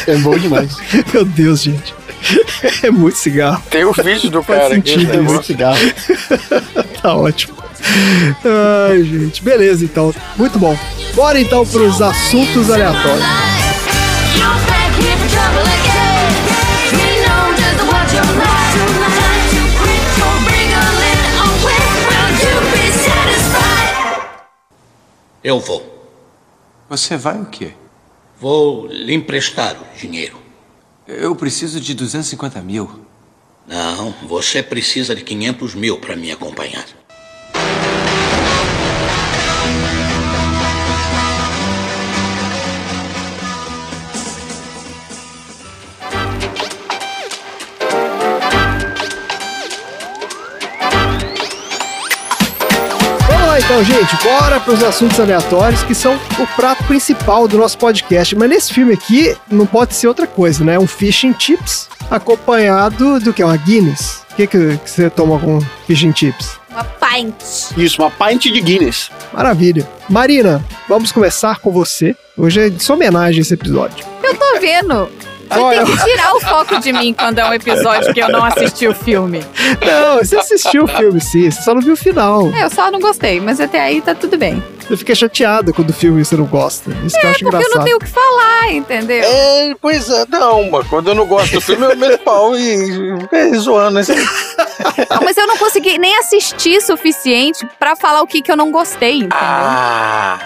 É bom demais. Meu Deus, gente. É muito cigarro. Tem o vídeo do cara aqui. isso. Muito cigarro. Tá ótimo. Ai, gente. Beleza, então. Muito bom. Bora então pros assuntos aleatórios. Eu vou. Você vai o quê? Vou lhe emprestar o dinheiro. Eu preciso de 250 mil. Não, você precisa de 500 mil para me acompanhar. Então, gente. Bora pros assuntos aleatórios que são o prato principal do nosso podcast. Mas nesse filme aqui não pode ser outra coisa, né? Um fish and chips acompanhado do que? Uma Guinness. O que, que que você toma com fish and chips? Uma pint. Isso, uma pint de Guinness. Maravilha. Marina, vamos começar com você. Hoje é de sua homenagem esse episódio. Eu tô vendo. É Tem que tirar o foco de mim quando é um episódio que eu não assisti o filme. Não, você assistiu o filme, sim. Você só não viu o final. É, eu só não gostei, mas até aí tá tudo bem. Você fica chateada quando o filme você não gosta. Isso que eu acho É, Porque eu não tenho o que falar, entendeu? É, pois é, não, mano. Quando eu não gosto do filme, eu meto pau e é, zoando. Assim. Não, mas eu não consegui nem assistir suficiente pra falar o que, que eu não gostei, entendeu? Ah,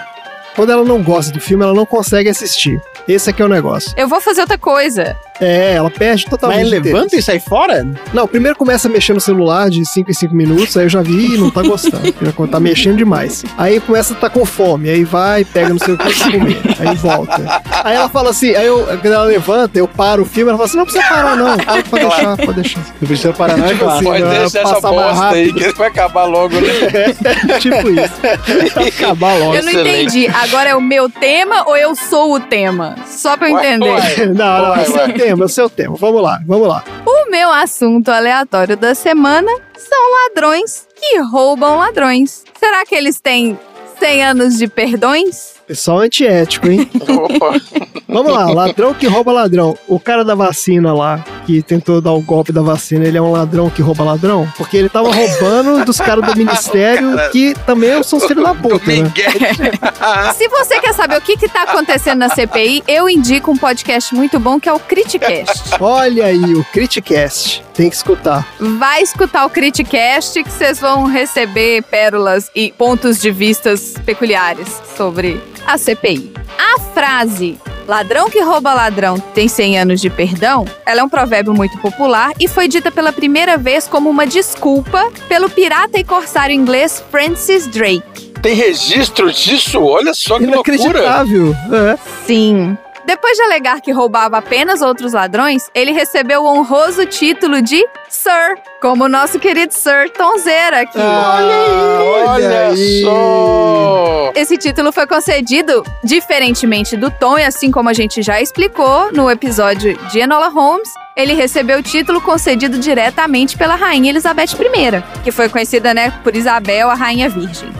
Quando ela não gosta do filme, ela não consegue assistir. Esse aqui é o negócio. Eu vou fazer outra coisa. É, ela perde totalmente. Mas levanta e sai fora? Não, primeiro começa a mexer no celular de 5 em 5 minutos, aí eu já vi e não tá gostando. tá mexendo demais. Aí começa a estar com fome, aí vai, pega no seu pra comer, aí volta. Aí ela fala assim, aí eu, quando ela levanta, eu paro o filme, ela fala assim: não precisa parar, não. Ah, pode deixar, pode deixar. Não precisa parar, não, é Tipo assim, pode vai deixar essa bosta aí, que vai acabar logo, né? tipo isso. Pra acabar logo. Eu não Excelente. entendi. Agora é o meu tema ou eu sou o tema? Só pra eu Ué, entender. ué. Não, não, Vai, é seu vai. Tema, é o seu tema. Vamos lá, vamos lá. O meu assunto aleatório da semana são ladrões que roubam ladrões. Será que eles têm 100 anos de perdões? Pessoal antiético, hein? Opa. Vamos lá, ladrão que rouba ladrão. O cara da vacina lá, que tentou dar o golpe da vacina, ele é um ladrão que rouba ladrão? Porque ele tava roubando dos caras do ministério que também são filhos da puta, né? Se você quer saber o que, que tá acontecendo na CPI, eu indico um podcast muito bom que é o Criticast. Olha aí, o Criticast. Tem que escutar. Vai escutar o Criticast que vocês vão receber pérolas e pontos de vistas peculiares sobre a CPI. A frase Ladrão que rouba ladrão tem 100 anos de perdão, ela é um provérbio muito popular e foi dita pela primeira vez como uma desculpa pelo pirata e corsário inglês Francis Drake. Tem registro disso? Olha só que loucura. Inacreditável. É. Sim. Depois de alegar que roubava apenas outros ladrões, ele recebeu o honroso título de Sir, como o nosso querido Sir Tonzeira aqui. Ah, olha aí. só. Esse título foi concedido diferentemente do Tom, e assim como a gente já explicou no episódio de Enola Holmes, ele recebeu o título concedido diretamente pela Rainha Elizabeth I, que foi conhecida, né, por Isabel, a Rainha Virgem.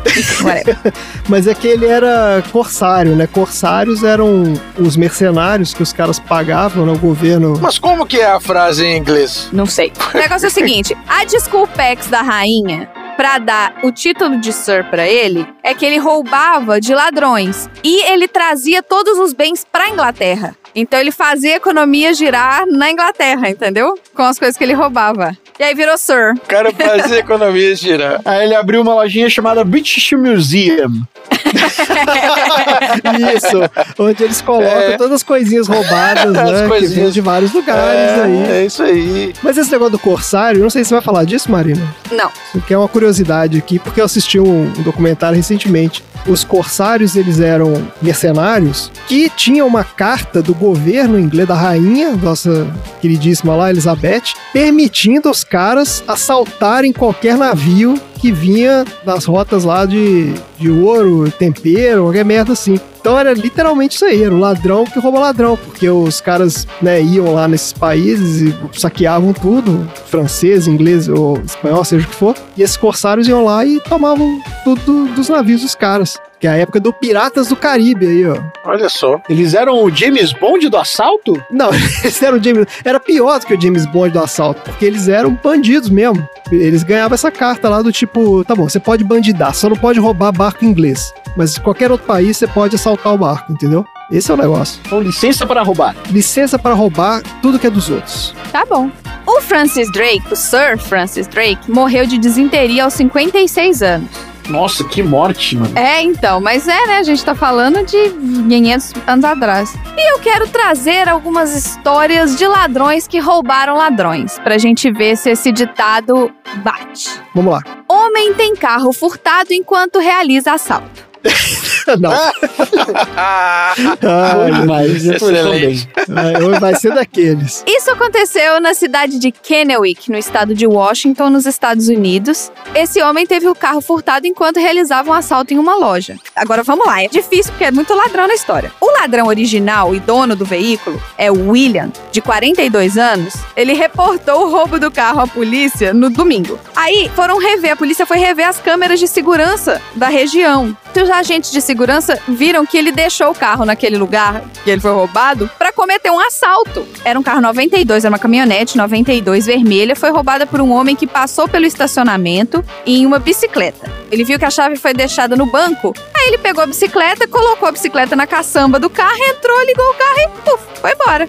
Mas é que ele era corsário, né? Corsários eram os mercenários que os caras pagavam, né? O governo. Mas como que é a frase em inglês? Não sei. Negócio é o seguinte: a desculpex da rainha pra dar o título de Sir pra ele é que ele roubava de ladrões e ele trazia todos os bens pra Inglaterra. Então ele fazia a economia girar na Inglaterra, entendeu? Com as coisas que ele roubava. E aí virou Sir. O cara fazia economia girar. Aí ele abriu uma lojinha chamada British Museum. Isso, onde eles colocam É. todas as coisinhas roubadas, As né? Que coisinhas. vêm de vários lugares É, aí. é isso aí. Mas esse negócio do corsário, não sei se você vai falar disso, Marina. Não. Isso aqui é uma curiosidade aqui, porque eu assisti um, um documentário recentemente. Os corsários, eles eram mercenários que tinham uma carta do governo inglês, da rainha, nossa queridíssima lá, Elizabeth, permitindo os caras assaltarem qualquer navio que vinha das rotas lá de, de ouro, tempero, qualquer merda assim. Então era literalmente isso aí, era o ladrão que rouba ladrão, porque os caras né, iam lá nesses países e saqueavam tudo, francês, inglês ou espanhol, seja o que for, e esses corsários iam lá e tomavam tudo do- dos navios dos caras. Que é a época do Piratas do Caribe aí, ó. Olha só. Eles eram o James Bond do assalto? Não, eles eram James. Era pior do que o James Bond do assalto, porque eles eram bandidos mesmo. Eles ganhavam essa carta lá do tipo: tá bom, você pode bandidar, só não pode roubar barco inglês. Mas em qualquer outro país você pode assaltar o barco, entendeu? Esse é o negócio. Com licença para roubar. Licença para roubar tudo que é dos outros. Tá bom. O Francis Drake, o Sir Francis Drake, morreu de desinteria aos 56 anos. Nossa, que morte, mano. É, então, mas é, né? A gente tá falando de 500 anos atrás. E eu quero trazer algumas histórias de ladrões que roubaram ladrões, pra gente ver se esse ditado bate. Vamos lá. Homem tem carro furtado enquanto realiza assalto. não. Bom demais. já começou Excelente. bem. É, vai ser daqueles. Isso aconteceu na cidade de Kennewick, no estado de Washington, nos Estados Unidos. Esse homem teve o carro furtado enquanto realizava um assalto em uma loja. Agora vamos lá, é difícil porque é muito ladrão na história. O ladrão original e dono do veículo é o William, de 42 anos. Ele reportou o roubo do carro à polícia no domingo. Aí foram rever, a polícia foi rever as câmeras de segurança da região. Os agentes de segurança viram que ele deixou o carro naquele lugar que ele foi roubado para cometer um assalto. Era um carro 92, era uma caminhonete 92 vermelha, foi roubada por um homem que passou pelo estacionamento em uma bicicleta. Ele viu que a chave foi deixada no banco, aí ele pegou a bicicleta, colocou a bicicleta na caçamba do carro, entrou, ligou o carro e puf, foi embora.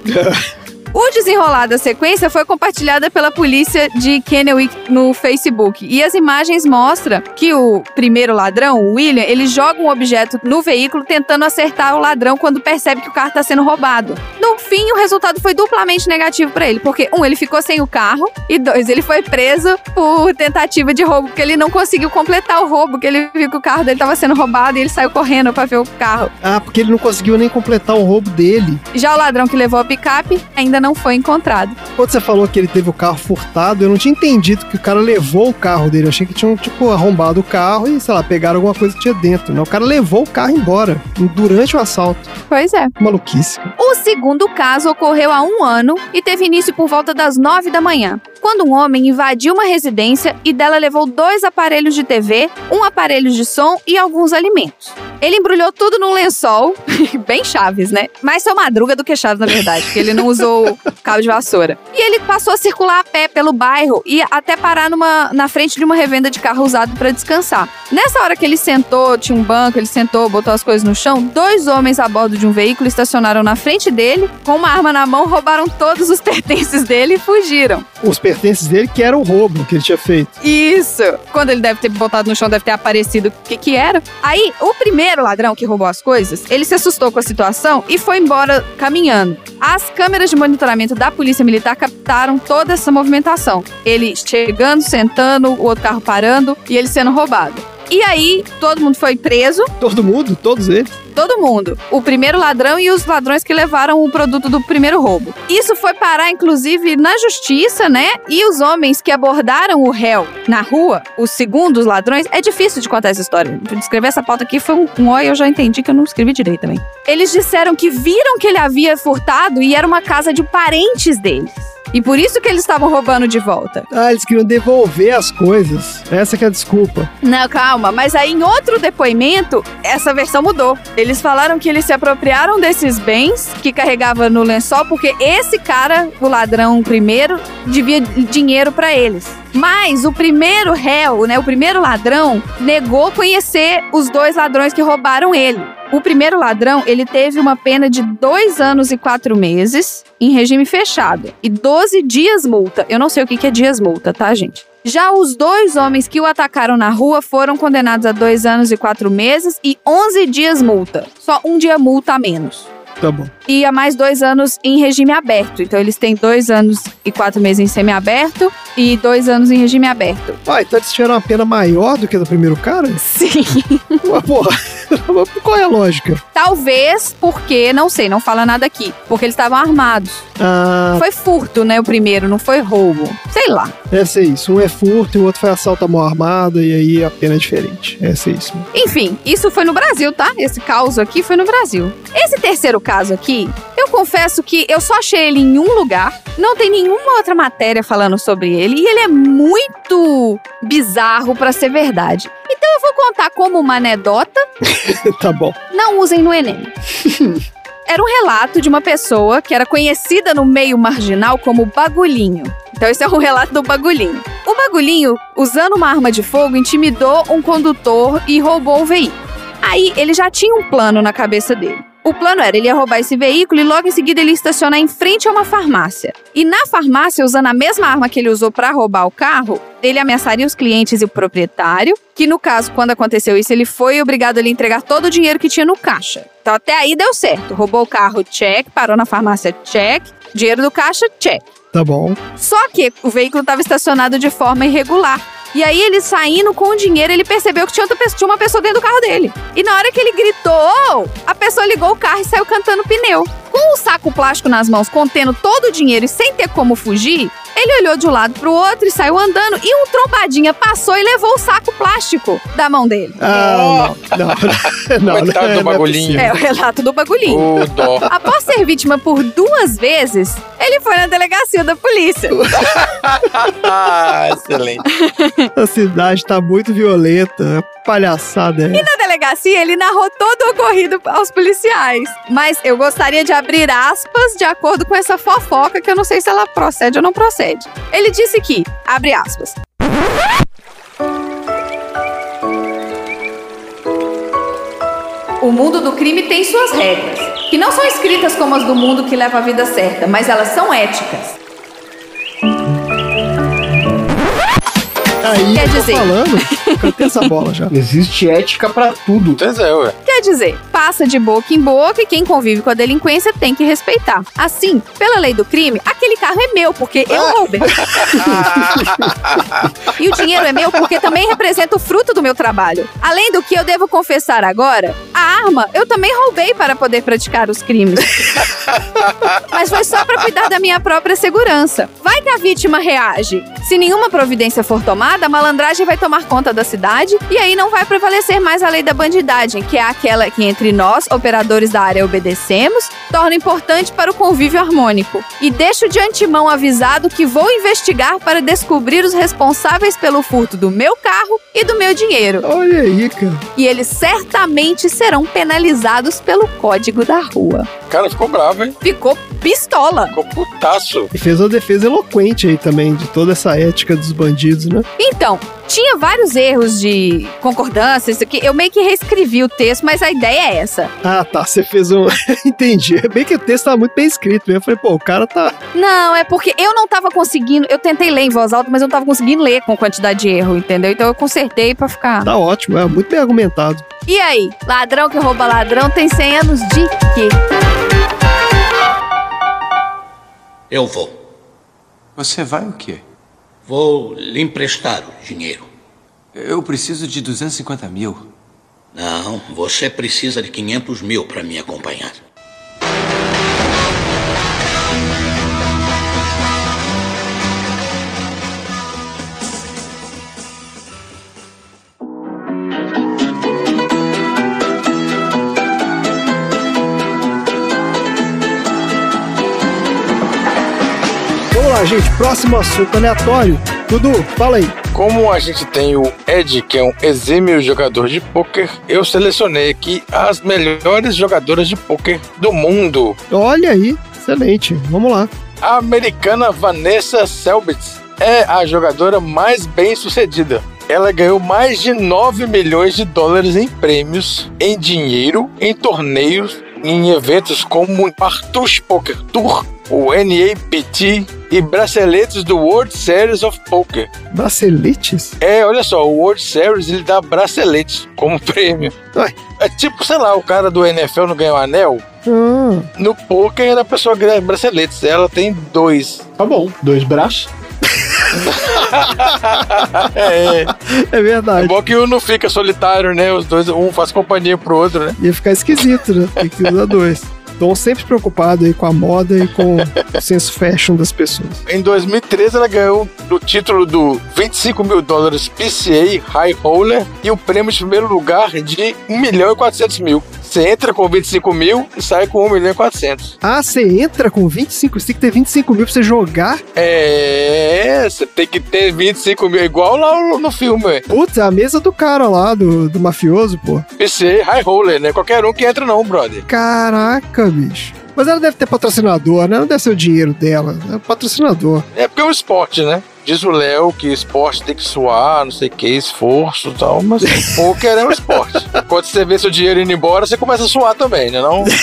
O desenrolar da sequência foi compartilhada pela polícia de Kennewick no Facebook. E as imagens mostram que o primeiro ladrão, o William, ele joga um objeto no veículo tentando acertar o ladrão quando percebe que o carro está sendo roubado. No fim, o resultado foi duplamente negativo para ele, porque um, ele ficou sem o carro e dois, ele foi preso por tentativa de roubo, porque ele não conseguiu completar o roubo, que ele viu que o carro dele estava sendo roubado e ele saiu correndo para ver o carro. Ah, porque ele não conseguiu nem completar o roubo dele. Já o ladrão que levou a picape ainda não foi encontrado. Quando você falou que ele teve o carro furtado, eu não tinha entendido que o cara levou o carro dele. Eu achei que tinham, tipo, arrombado o carro e, sei lá, pegaram alguma coisa que tinha dentro. Não, o cara levou o carro embora durante o assalto. Pois é. Maluquice. O segundo caso ocorreu há um ano e teve início por volta das nove da manhã, quando um homem invadiu uma residência e dela levou dois aparelhos de TV, um aparelho de som e alguns alimentos. Ele embrulhou tudo num lençol, bem Chaves, né? Mais seu madruga do que Chaves, na verdade, porque ele não usou cabo de vassoura. E ele passou a circular a pé pelo bairro e até parar numa, na frente de uma revenda de carro usado para descansar. Nessa hora que ele sentou, tinha um banco, ele sentou, botou as coisas no chão, dois homens a bordo de um veículo estacionaram na frente dele, com uma arma na mão, roubaram todos os pertences dele e fugiram. Os pertences dele, que era o roubo que ele tinha feito. Isso! Quando ele deve ter botado no chão, deve ter aparecido o que que era. Aí, o primeiro ladrão que roubou as coisas, ele se assustou com a situação e foi embora caminhando. As câmeras de monitoramento da polícia militar captaram toda essa movimentação. Ele chegando, sentando, o outro carro parando e ele sendo roubado. E aí, todo mundo foi preso. Todo mundo? Todos eles? Todo mundo. O primeiro ladrão e os ladrões que levaram o produto do primeiro roubo. Isso foi parar, inclusive, na justiça, né? E os homens que abordaram o réu na rua, os segundos ladrões, é difícil de contar essa história. Escrever essa pauta aqui foi um, um oi, eu já entendi que eu não escrevi direito também. Eles disseram que viram que ele havia furtado e era uma casa de parentes deles. E por isso que eles estavam roubando de volta. Ah, eles queriam devolver as coisas. Essa que é a desculpa. Não, calma, mas aí em outro depoimento, essa versão mudou. Eles falaram que eles se apropriaram desses bens que carregava no lençol porque esse cara, o ladrão primeiro, devia dinheiro para eles. Mas o primeiro réu, né, o primeiro ladrão, negou conhecer os dois ladrões que roubaram ele. O primeiro ladrão, ele teve uma pena de dois anos e quatro meses em regime fechado e 12 dias multa. Eu não sei o que é dias multa, tá, gente? Já os dois homens que o atacaram na rua foram condenados a dois anos e quatro meses e 11 dias multa. Só um dia multa a menos. Tá bom. E há mais dois anos em regime aberto. Então eles têm dois anos e quatro meses em semiaberto e dois anos em regime aberto. Ah, então eles tiveram uma pena maior do que a do primeiro cara? Sim. Mas, porra, qual é a lógica? Talvez porque, não sei, não fala nada aqui. Porque eles estavam armados. Ah, Foi furto, né? O primeiro, não foi roubo. Sei lá. deve ser isso. Um é furto e o outro foi assalto à mão armada e aí a pena é diferente. Deve ser isso. Enfim, isso foi no Brasil, tá? Esse caos aqui foi no Brasil. Esse terceiro caso aqui, eu confesso que eu só achei ele em um lugar. Não tem nenhuma outra matéria falando sobre ele. E ele é muito bizarro pra ser verdade. Então eu vou contar como uma anedota. tá bom. Não usem no Enem. Era um relato de uma pessoa que era conhecida no meio marginal como Bagulhinho. Então esse é um relato do Bagulhinho. O Bagulhinho, usando uma arma de fogo, intimidou um condutor e roubou o veículo. Aí ele já tinha um plano na cabeça dele. O plano era ele ia roubar esse veículo e logo em seguida ele ia estacionar em frente a uma farmácia. E na farmácia, usando a mesma arma que ele usou para roubar o carro, ele ameaçaria os clientes e o proprietário, que no caso, quando aconteceu isso, ele foi obrigado a entregar todo o dinheiro que tinha no caixa. Então até aí deu certo. Roubou o carro, check. Parou na farmácia, check. Dinheiro do caixa, check. Tá bom. Só que o veículo estava estacionado de forma irregular. E aí ele saindo com o dinheiro, ele percebeu que tinha, outra pessoa, tinha uma pessoa dentro do carro dele. E na hora que ele gritou, a pessoa ligou o carro e saiu cantando pneu. Com o saco plástico nas mãos, contendo todo o dinheiro e sem ter como fugir, ele olhou de um lado pro outro e saiu andando. E um trombadinha passou e levou o saco plástico da mão dele. Ah, não. Não, não, Coitado não, do não é bagulhinho. É o relato do bagulhinho. Ô, dó. Após ser vítima por duas vezes, ele foi na delegacia da polícia. Ah, excelente. A cidade tá muito violenta. Palhaçada é. E na delegacia, ele narrou todo o ocorrido aos policiais. Mas eu gostaria de abrir aspas de acordo com essa fofoca, que eu não sei se ela procede ou não procede. Ele disse que, abre aspas. O mundo do crime tem suas regras, que não são escritas como as do mundo que leva a vida certa, mas elas são éticas. Aí Quer dizer- falando. Cantei essa bola já. Existe ética pra tudo. Pois é, ué. Quer dizer, passa de boca em boca e quem convive com a delinquência tem que respeitar. Assim, pela lei do crime, aquele carro é meu porque eu roubei. e o dinheiro é meu porque também representa o fruto do meu trabalho. Além do que eu devo confessar agora, a arma eu também roubei para poder praticar os crimes. Mas foi só para cuidar da minha própria segurança. Vai que a vítima reage. Se nenhuma providência for tomada, a malandragem vai tomar conta da cidade, e aí não vai prevalecer mais a lei da bandidagem, que é aquela que entre nós, operadores da área, obedecemos, torna importante para o convívio harmônico. E deixo de antemão avisado que vou investigar para descobrir os responsáveis pelo furto do meu carro e do meu dinheiro. Olha aí, cara. E eles certamente serão penalizados pelo código da rua. O cara ficou bravo, hein? Ficou pistola. Ficou putaço. E fez uma defesa eloquente aí também de toda essa ética dos bandidos, né? Então, tinha vários erros de concordância, isso aqui. Eu meio que reescrevi o texto, mas a ideia é essa. Ah, tá. Você fez um. Entendi. É bem que o texto tava muito bem escrito mesmo. Eu falei, pô, o cara tá. Não, é porque eu não tava conseguindo. Eu tentei ler em voz alta, mas eu não tava conseguindo ler com quantidade de erro, entendeu? Então eu consertei pra ficar. Tá ótimo, é muito bem argumentado. E aí? Ladrão que rouba ladrão tem 100 anos de quê? Eu vou. Você vai o quê? Vou lhe emprestar o dinheiro. Eu preciso de 250 mil. Não, você precisa de 500 mil para me acompanhar. Gente. Próximo assunto aleatório. Dudu, fala aí. Como a gente tem o Ed, que é um exímio jogador de pôquer, eu selecionei aqui as melhores jogadoras de pôquer do mundo. Olha aí. Excelente. Vamos lá. A americana Vanessa Selbitz é a jogadora mais bem sucedida. Ela ganhou mais de 9 milhões de dólares em prêmios, em dinheiro, em torneios, em eventos como o Partus Poker Tour, o NAPT e braceletes do World Series of Poker. Braceletes? É, olha só, o World Series ele dá braceletes como prêmio. Ué. É tipo, sei lá, o cara do NFL não ganhou anel. Ah, No poker a pessoa ganha braceletes, ela tem dois. Tá bom, dois braços. É, é é verdade. bom que um não fica solitário, né? Os dois, um faz companhia pro outro, né? Ia ficar esquisito, né? Tem que usar dois. Então, sempre preocupado aí com a moda e com o senso fashion das pessoas. Em 2013 ela ganhou o título do 25 mil dólares PCA High Roller e o prêmio de primeiro lugar de 1 milhão e 400 mil. Você entra com 25 mil e sai com 1 milhão e 400. Ah, você entra com 25, você tem que ter 25 mil pra você jogar? É, você tem que ter 25 mil, igual lá no- filme, ué. Putz, é a mesa do cara lá, do, do mafioso, pô. PCA High Roller, né? Qualquer um que entra não, brother. Caraca, bicho. Mas ela deve ter patrocinador, né? Não deve ser o dinheiro dela. É patrocinador. É porque é um esporte, né? Diz o Léo que esporte tem que suar, não sei o que, esforço e tal, mas poker é um esporte. Quando você vê seu dinheiro indo embora, você começa a suar também, né? Não?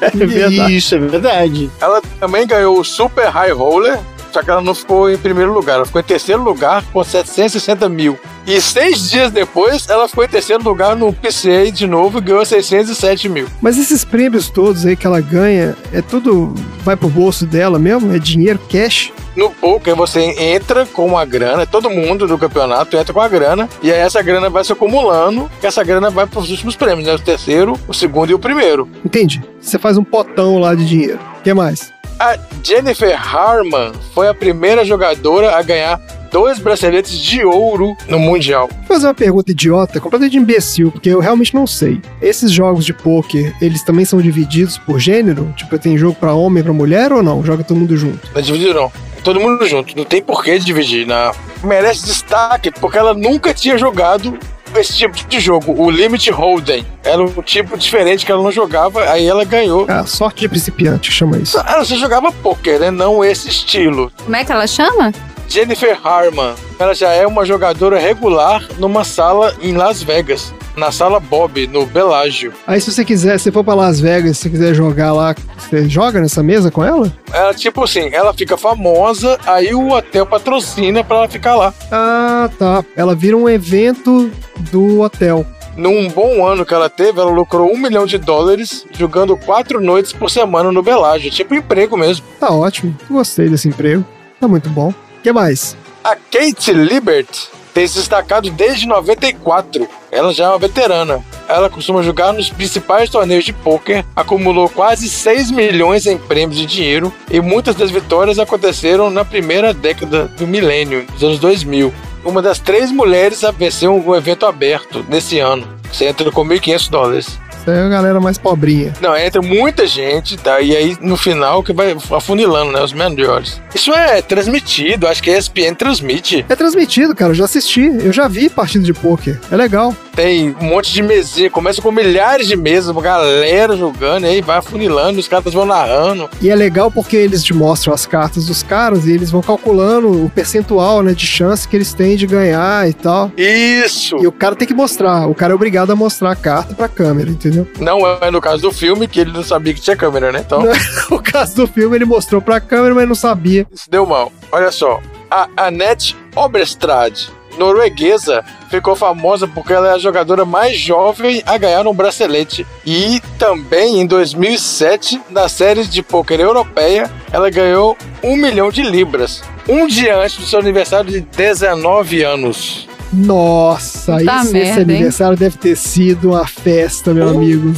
É verdade. Isso, é verdade. Ela também ganhou o Super High Roller, só que ela não ficou em primeiro lugar, ela ficou em terceiro lugar com 760 mil. E seis dias depois, ela ficou em terceiro lugar no PCA de novo e ganhou 607 mil. Mas esses prêmios todos aí que ela ganha, é tudo. vai pro bolso dela mesmo? É dinheiro, cash? No poker você entra com uma grana, todo mundo do campeonato entra com a grana, e aí essa grana vai se acumulando, e essa grana vai para os últimos prêmios, né? O terceiro, o segundo e o primeiro. Entendi. Você faz um potão lá de dinheiro. O que mais? A Jennifer Harman foi a primeira jogadora a ganhar dois braceletes de ouro no Mundial. Vou fazer uma pergunta idiota, completamente imbecil, porque eu realmente não sei. Esses jogos de pôquer, eles também são divididos por gênero? Tipo, tem jogo pra homem e pra mulher ou não? Joga todo mundo junto? Não dividiram, não. Todo mundo junto. Não tem porquê de dividir. Na... Merece destaque, porque ela nunca tinha jogado esse tipo de jogo, o Limit Hold'em. Era um tipo diferente que ela não jogava, aí ela ganhou. Ah, sorte de principiante, chama isso. Ela só jogava poker, né? Não esse estilo. Como é que ela chama? Jennifer Harman. Ela já é uma jogadora regular numa sala em Las Vegas. Na sala Bob, no Belágio. Aí se você quiser, se for pra Las Vegas, se você quiser jogar lá, você joga nessa mesa com ela? Ela, tipo assim, ela fica famosa, aí o hotel patrocina pra ela ficar lá. Ah, tá. Ela vira um evento do hotel. Num bom ano que ela teve, ela lucrou um milhão de dólares jogando quatro noites por semana no Belágio. Tipo emprego mesmo. Tá ótimo. Gostei desse emprego. Tá muito bom. Que mais? A Kate Libert tem se destacado desde 94. Ela já é uma veterana. Ela costuma jogar nos principais torneios de pôquer, acumulou quase 6 milhões em prêmios de dinheiro e muitas das vitórias aconteceram na primeira década do milênio, dos anos 2000. uma das três mulheres a vencer um, evento aberto nesse ano. Você com 1.500 dólares. Isso é a galera mais pobrinha. Não, entra muita gente, tá? E aí no final que vai afunilando, né? Os melhores. Isso é transmitido, acho que a ESPN transmite. É transmitido, cara. Eu já assisti. Eu já vi partida de pôquer. É legal. Tem um monte de mesinha, começa com milhares de mesas, uma galera jogando, e aí vai afunilando, os caras vão narrando. E é legal porque eles te mostram as cartas dos caras e eles vão calculando o percentual, né, de chance que eles têm de ganhar e tal. Isso! E o cara tem que mostrar. O cara é obrigado a mostrar a carta pra câmera, entendeu? Não é no caso do filme, que ele não sabia que tinha câmera, né? Então, No caso do filme, ele mostrou pra câmera, mas não sabia. isso deu mal. Olha só, a Annette Oberstrad, norueguesa, ficou famosa porque ela é a jogadora mais jovem a ganhar um bracelete. E também em 2007, na série de pôquer europeia, ela ganhou um milhão de libras. Um dia antes do seu aniversário de 19 anos. Nossa, Puta isso, esse merda, hein? aniversário deve ter sido uma festa, meu amigo.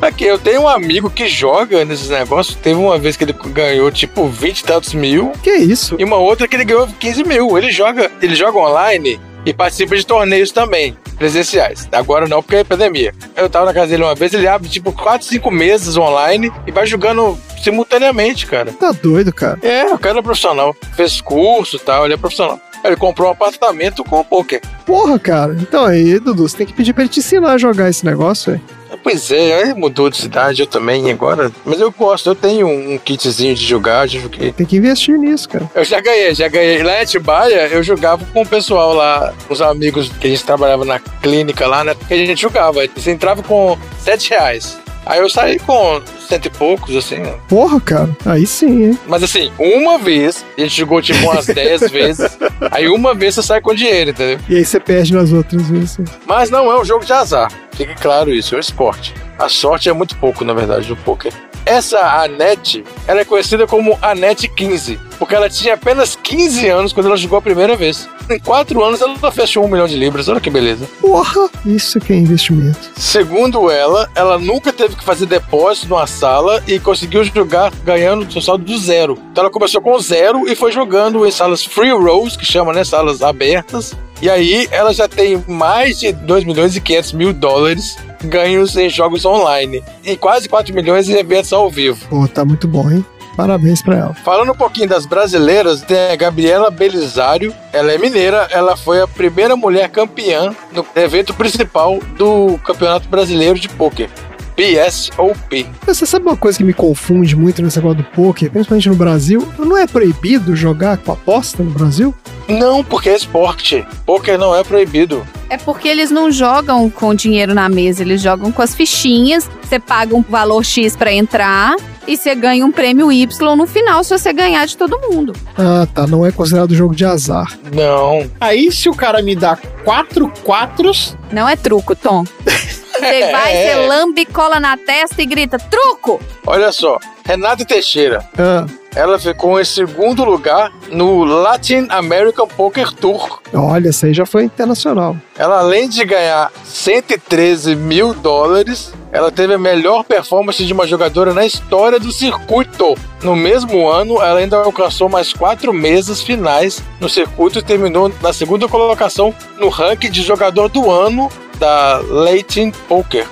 Aqui, eu tenho um amigo que joga nesses negócios. Teve uma vez que ele ganhou tipo 20 e tantos mil. Que isso? E uma outra que ele ganhou 15 mil. Ele joga, ele joga online e participa de torneios também, presenciais. Agora não, porque é epidemia. Eu tava na casa dele uma vez, ele abre tipo 4, 5 mesas online e vai jogando simultaneamente, cara. Tá doido, cara. É, o cara é profissional. Fez curso e tal, ele é profissional. Ele comprou um apartamento com poker. Porra, cara. Então aí, Dudu, você tem que pedir pra ele te ensinar a jogar esse negócio, velho. Pois é, mudou de cidade, eu também agora. Mas eu gosto, eu tenho um kitzinho de jogar, já joguei. Tem que investir nisso, cara. Eu já ganhei, já ganhei. Lá em Atibaia, eu jogava com o pessoal lá, os amigos que a gente trabalhava na clínica lá, né? Que a gente jogava. Você entrava com 7 reais. Aí eu saí com cento e poucos, assim. né? Porra, cara. Aí sim, hein? Mas assim, uma vez, a gente jogou tipo umas 10 vezes. Aí uma vez você sai com dinheiro, entendeu? E aí você perde nas outras vezes. Mas não é um jogo de azar. Fique claro isso, é um esporte. A sorte é muito pouco, na verdade, do poker. Essa Anete, ela é conhecida como Anete 15, porque ela tinha apenas 15 anos quando ela jogou a primeira vez. Em 4 anos ela fechou um milhão de libras, olha que beleza. Porra! Isso que é investimento. Segundo ela, ela nunca teve que fazer depósito numa sala e conseguiu jogar ganhando seu saldo do zero. Então ela começou com zero e foi jogando em salas free rolls, que chama, né, salas abertas. E aí ela já tem mais de 2 milhões e 500 mil dólares ganhos em jogos online e quase 4 milhões em eventos ao vivo. Pô, tá muito bom, hein? Parabéns pra ela. Falando um pouquinho das brasileiras, tem a Gabriela Belisário. Ela é mineira, ela foi a primeira mulher campeã no evento principal do Campeonato Brasileiro de Pôquer. BSOP. Mas Você sabe uma coisa que me confunde muito nesse negócio do poker, principalmente no Brasil? Não é proibido jogar com aposta no Brasil? Não, porque é esporte. Pôquer não é proibido. É porque eles não jogam com dinheiro na mesa, eles jogam com as fichinhas. Você paga um valor X pra entrar e você ganha um prêmio Y no final se você ganhar de todo mundo. Ah, tá. Não é considerado jogo de azar. Não. Aí, se o cara me dá quatro quatros, Não é truco, Tom. Você vai, É. você lambe, cola na testa e grita: truco! Olha só, Renata Teixeira. Ah, Ela ficou em segundo lugar no Latin American Poker Tour. olha, essa aí já foi internacional. Ela, além de ganhar 113 mil dólares, ela teve a melhor performance de uma jogadora na história do circuito. No mesmo ano, ela ainda alcançou mais quatro mesas finais no circuito e terminou na segunda colocação no ranking de jogador do ano da Latin Poker.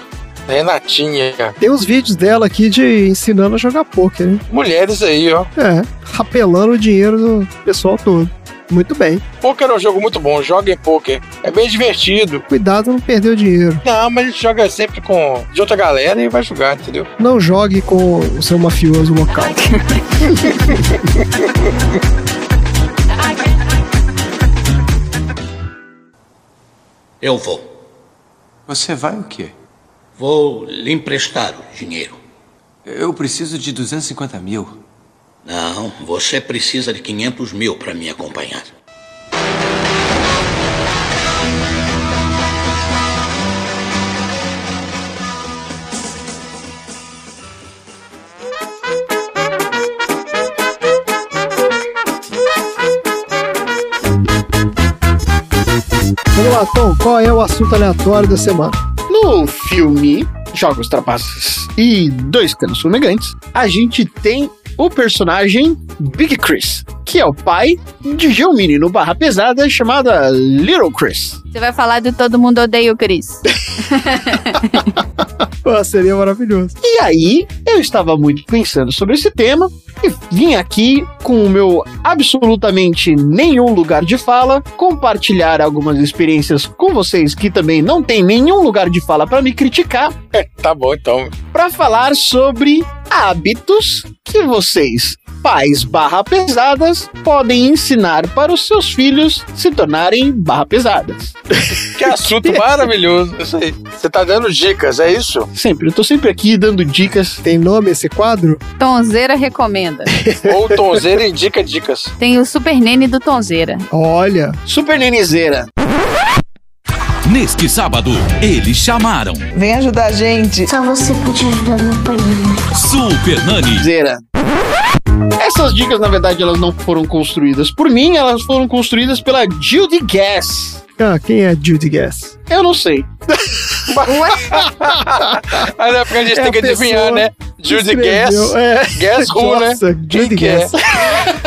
Renatinha. Tem os vídeos dela aqui de ensinando a jogar poker, hein? Mulheres aí, ó. É, rapelando o dinheiro do pessoal todo. Muito bem. Poker é um jogo muito bom, joga em poker. É bem divertido. Cuidado pra não perder o dinheiro. Não, mas a gente joga sempre com de outra galera e vai jogar, entendeu? Não jogue com o seu mafioso local. Eu vou. Você vai o quê? Vou lhe emprestar o dinheiro. Eu preciso de 250 mil. Não, você precisa de 500 mil para me acompanhar. Vamos lá, Tom, qual é o assunto aleatório da semana? no filme Jogos Trapaços e Dois Canos Fumegantes, a gente tem o personagem Big Chris, que é o pai de um menino barra pesada chamada Little Chris. Você vai falar de Todo Mundo Odeia o Chris. Pô, seria maravilhoso. E aí, eu estava muito pensando sobre esse tema e vim aqui com o meu absolutamente nenhum lugar de fala compartilhar algumas experiências com vocês que também não tem nenhum lugar de fala para me criticar, Tá bom, então. para falar sobre hábitos que vocês, pais barra pesadas, podem ensinar para os seus filhos se tornarem barra pesadas. Que assunto maravilhoso. Isso aí. Você tá dando dicas, é isso? Sempre, eu tô sempre aqui dando dicas. Tem nome esse quadro? Tonzeira recomenda. Ou Tonzeira indica dicas. Tem o Super Nene do Tonzeira. Olha, Super Nenizeira. Neste sábado, eles chamaram Vem ajudar a gente. Só você pode ajudar meu pai. Super Nani, Zera. Essas dicas, na verdade, elas não foram construídas por mim, elas foram construídas pela Judy Guess. ah, quem é Judy Guess? Eu não sei. Mas é porque a gente É tem que a adivinhar, pessoa né? Judy Guess. É. Guess who, né? Nossa, Quem Judy que é? Guess.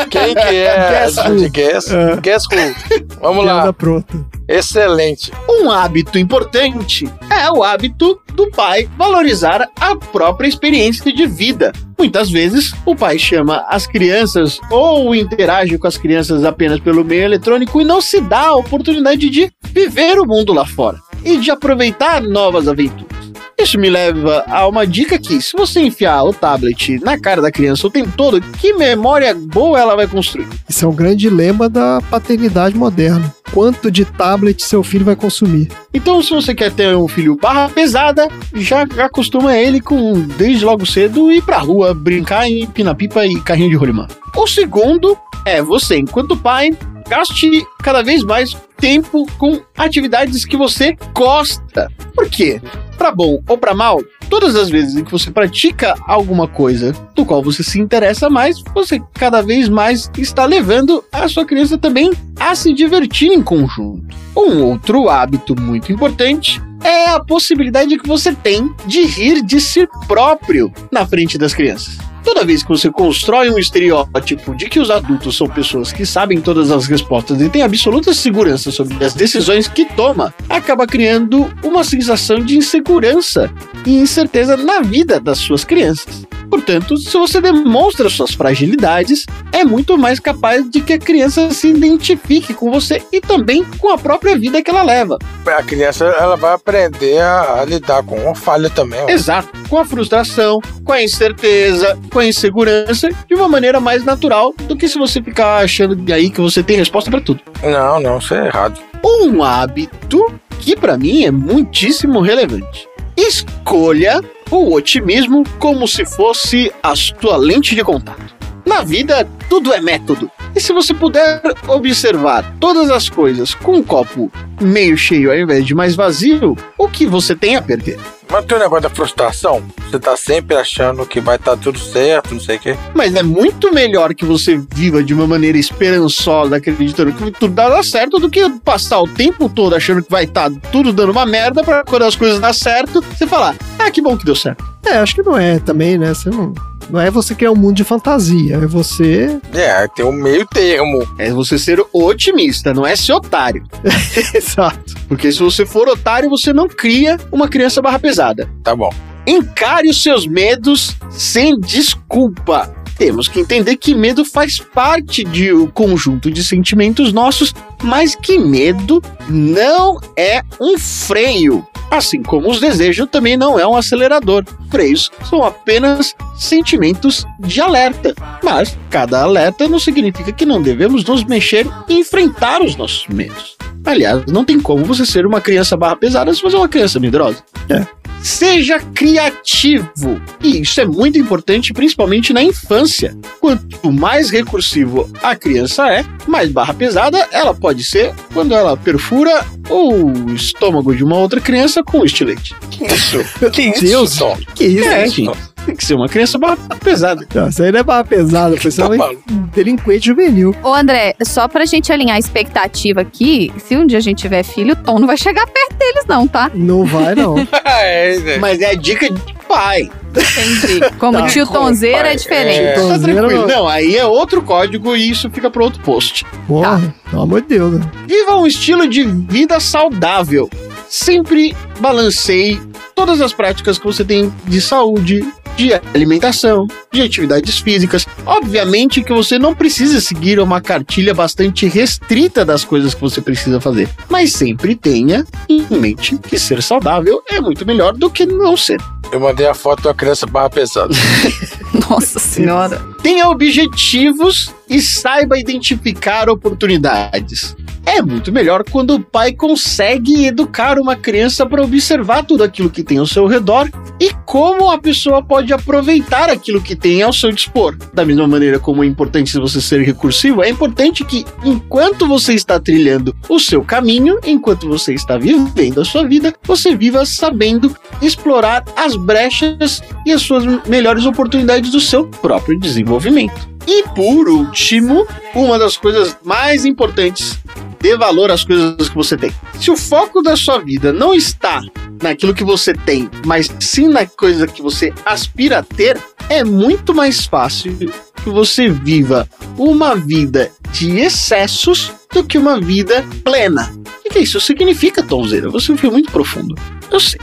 Quem que é Guess Judy. Guess? É. Guess who? Vamos lá. Pronta. Excelente. Um hábito importante é o hábito do pai valorizar a própria experiência de vida. Muitas vezes, o pai chama as crianças ou interage com as crianças apenas pelo meio eletrônico e não se dá a oportunidade de viver o mundo lá fora e de aproveitar novas aventuras. Isso me leva a uma dica que, se você enfiar o tablet na cara da criança o tempo todo, que memória boa ela vai construir? Isso é um grande lema da paternidade moderna. Quanto de tablet seu filho vai consumir? Então, se você quer ter um filho barra pesada, já acostuma ele com, desde logo cedo, ir pra rua brincar em pina-pipa e carrinho de rolimã. O segundo é você, enquanto pai, gaste cada vez mais tempo com atividades que você gosta. Por quê? Pra bom ou pra mal, todas as vezes em que você pratica alguma coisa do qual você se interessa mais, você cada vez mais está levando a sua criança também a se divertir em conjunto. Um outro hábito muito importante é a possibilidade que você tem de rir de si próprio na frente das crianças. Toda vez que você constrói um estereótipo de que os adultos são pessoas que sabem todas as respostas e têm absoluta segurança sobre as decisões que toma, acaba criando uma sensação de insegurança e incerteza na vida das suas crianças. Portanto, se você demonstra suas fragilidades, é muito mais capaz de que a criança se identifique com você e também com a própria vida que ela leva. A criança ela vai aprender a, a lidar com uma falha também. ó. Exato. Com a frustração, com a incerteza, com a insegurança, de uma maneira mais natural do que se você ficar achando aí que você tem resposta para tudo. Não, não, isso é errado. Um hábito que para mim é muitíssimo relevante. Escolha o otimismo como se fosse a sua lente de contato. Na vida, tudo é método. E se você puder observar todas as coisas com um copo meio cheio ao invés de mais vazio, o que você tem a perder? Mas tem o negócio da frustração. Você tá sempre achando que vai estar tudo certo, não sei o quê. Mas é muito melhor que você viva de uma maneira esperançosa, acreditando que tudo dará certo, do que passar o tempo todo achando que vai estar tudo dando uma merda pra quando as coisas dão certo, você falar, ah, que bom que deu certo. É, acho que não é também, né? Você não, não é você criar um mundo de fantasia, é você. É, tem um meio termo. É você ser otimista, não é ser otário. Exato. Porque se você for otário, você não cria uma criança barra pesada. Tá bom. Encare os seus medos sem desculpa. Temos que entender que medo faz parte de um conjunto de sentimentos nossos, mas que medo não é um freio. Assim como os desejos também não é um acelerador. Freios são apenas sentimentos de alerta. Mas cada alerta não significa que não devemos nos mexer e enfrentar os nossos medos. Aliás, não tem como você ser uma criança barra pesada se você é uma criança medrosa. É. Seja criativo. E isso é muito importante, principalmente na infância. Quanto mais recursivo a criança é, mais barra pesada ela pode ser quando ela perfura o estômago de uma outra criança com um estilete. Que isso? Que isso, Deus? Que isso, É, gente? Tem que ser uma criança barra pesada. Não, isso aí não é barra pesada, foi só Tá um delinquente juvenil. Ô, André, só pra gente alinhar a expectativa aqui, se um dia a gente tiver filho, o Tom não vai chegar perto deles, não, tá? Não vai, não. é, é. Mas é a dica de pai. Entendi. Como Tá, tio Tonzeira é pai, diferente. é. Tá tranquilo. não. Aí é outro código e isso fica para outro post. Porra, pelo amor de Deus, né? Viva um estilo de vida saudável. Sempre balanceie todas as práticas que você tem de saúde, de alimentação, de atividades físicas. Obviamente que você não precisa seguir uma cartilha bastante restrita das coisas que você precisa fazer, mas sempre tenha em mente que ser saudável é muito melhor do que não ser. Eu mandei a foto da criança barra pesada. Nossa senhora. Tenha objetivos e saiba identificar oportunidades. É muito melhor quando o pai consegue educar uma criança para observar tudo aquilo que tem ao seu redor e como a pessoa pode aproveitar aquilo que tem ao seu dispor. Da mesma maneira como é importante você ser recursivo, é importante que enquanto você está trilhando o seu caminho, enquanto você está vivendo a sua vida, você viva sabendo explorar as brechas e as suas melhores oportunidades do seu próprio desenvolvimento. E por último, uma das coisas mais importantes, dê valor às coisas que você tem. Se o foco da sua vida não está naquilo que você tem, mas sim na coisa que você aspira a ter, é muito mais fácil que você viva uma vida de excessos do que uma vida plena. O que isso? Significa, Tomzeira? Você foi muito profundo. Eu sei.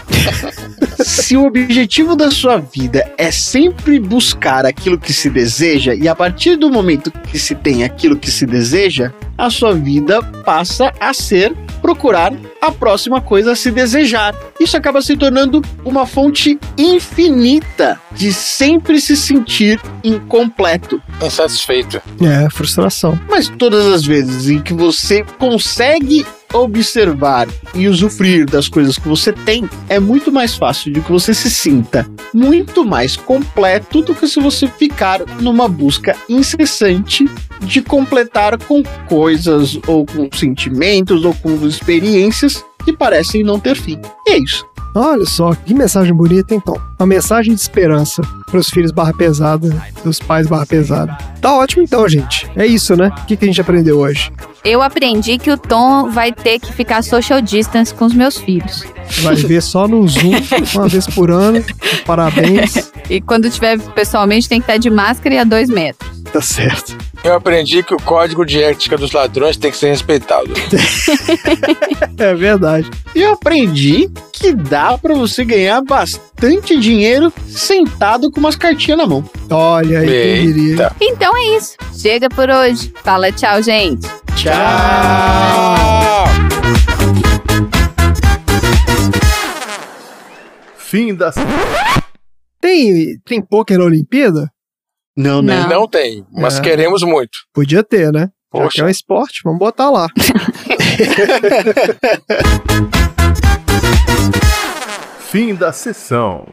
Se o objetivo da sua vida é sempre buscar aquilo que se deseja, e a partir do momento que se tem aquilo que se deseja, a sua vida passa a ser procurar a próxima coisa a se desejar. Isso acaba se tornando uma fonte infinita de sempre se sentir incompleto. Insatisfeito. É, frustração. Mas todas as vezes em que você consegue observar e usufruir das coisas que você tem, é muito mais fácil de que você se sinta muito mais completo do que se você ficar numa busca incessante de completar com coisas ou com sentimentos ou com experiências que parecem não ter fim. E é isso. Olha só, que mensagem bonita, então. Uma mensagem de esperança para os filhos barra pesada, dos pais barra pesada. Tá ótimo então, gente. É isso, né? O que, que a gente aprendeu hoje? Eu aprendi que o Tom vai ter que ficar social distance com os meus filhos. Vai ver só no Zoom, uma vez por ano. Parabéns. E quando tiver pessoalmente, tem que estar de máscara e a dois metros. Tá certo. Eu aprendi que o código de ética dos ladrões tem que ser respeitado. É verdade. E eu aprendi que dá para você ganhar bastante dinheiro sentado com umas cartinhas na mão. Olha aí, quem diria. Então é isso. Chega por hoje. Fala tchau, gente. Tchau! Fim da. Tem, tem pôquer na Olimpíada? Não, né? Não tem, mas É. queremos muito. Podia ter, né? Poxa. que é um esporte, vamos botar lá. Fim da sessão.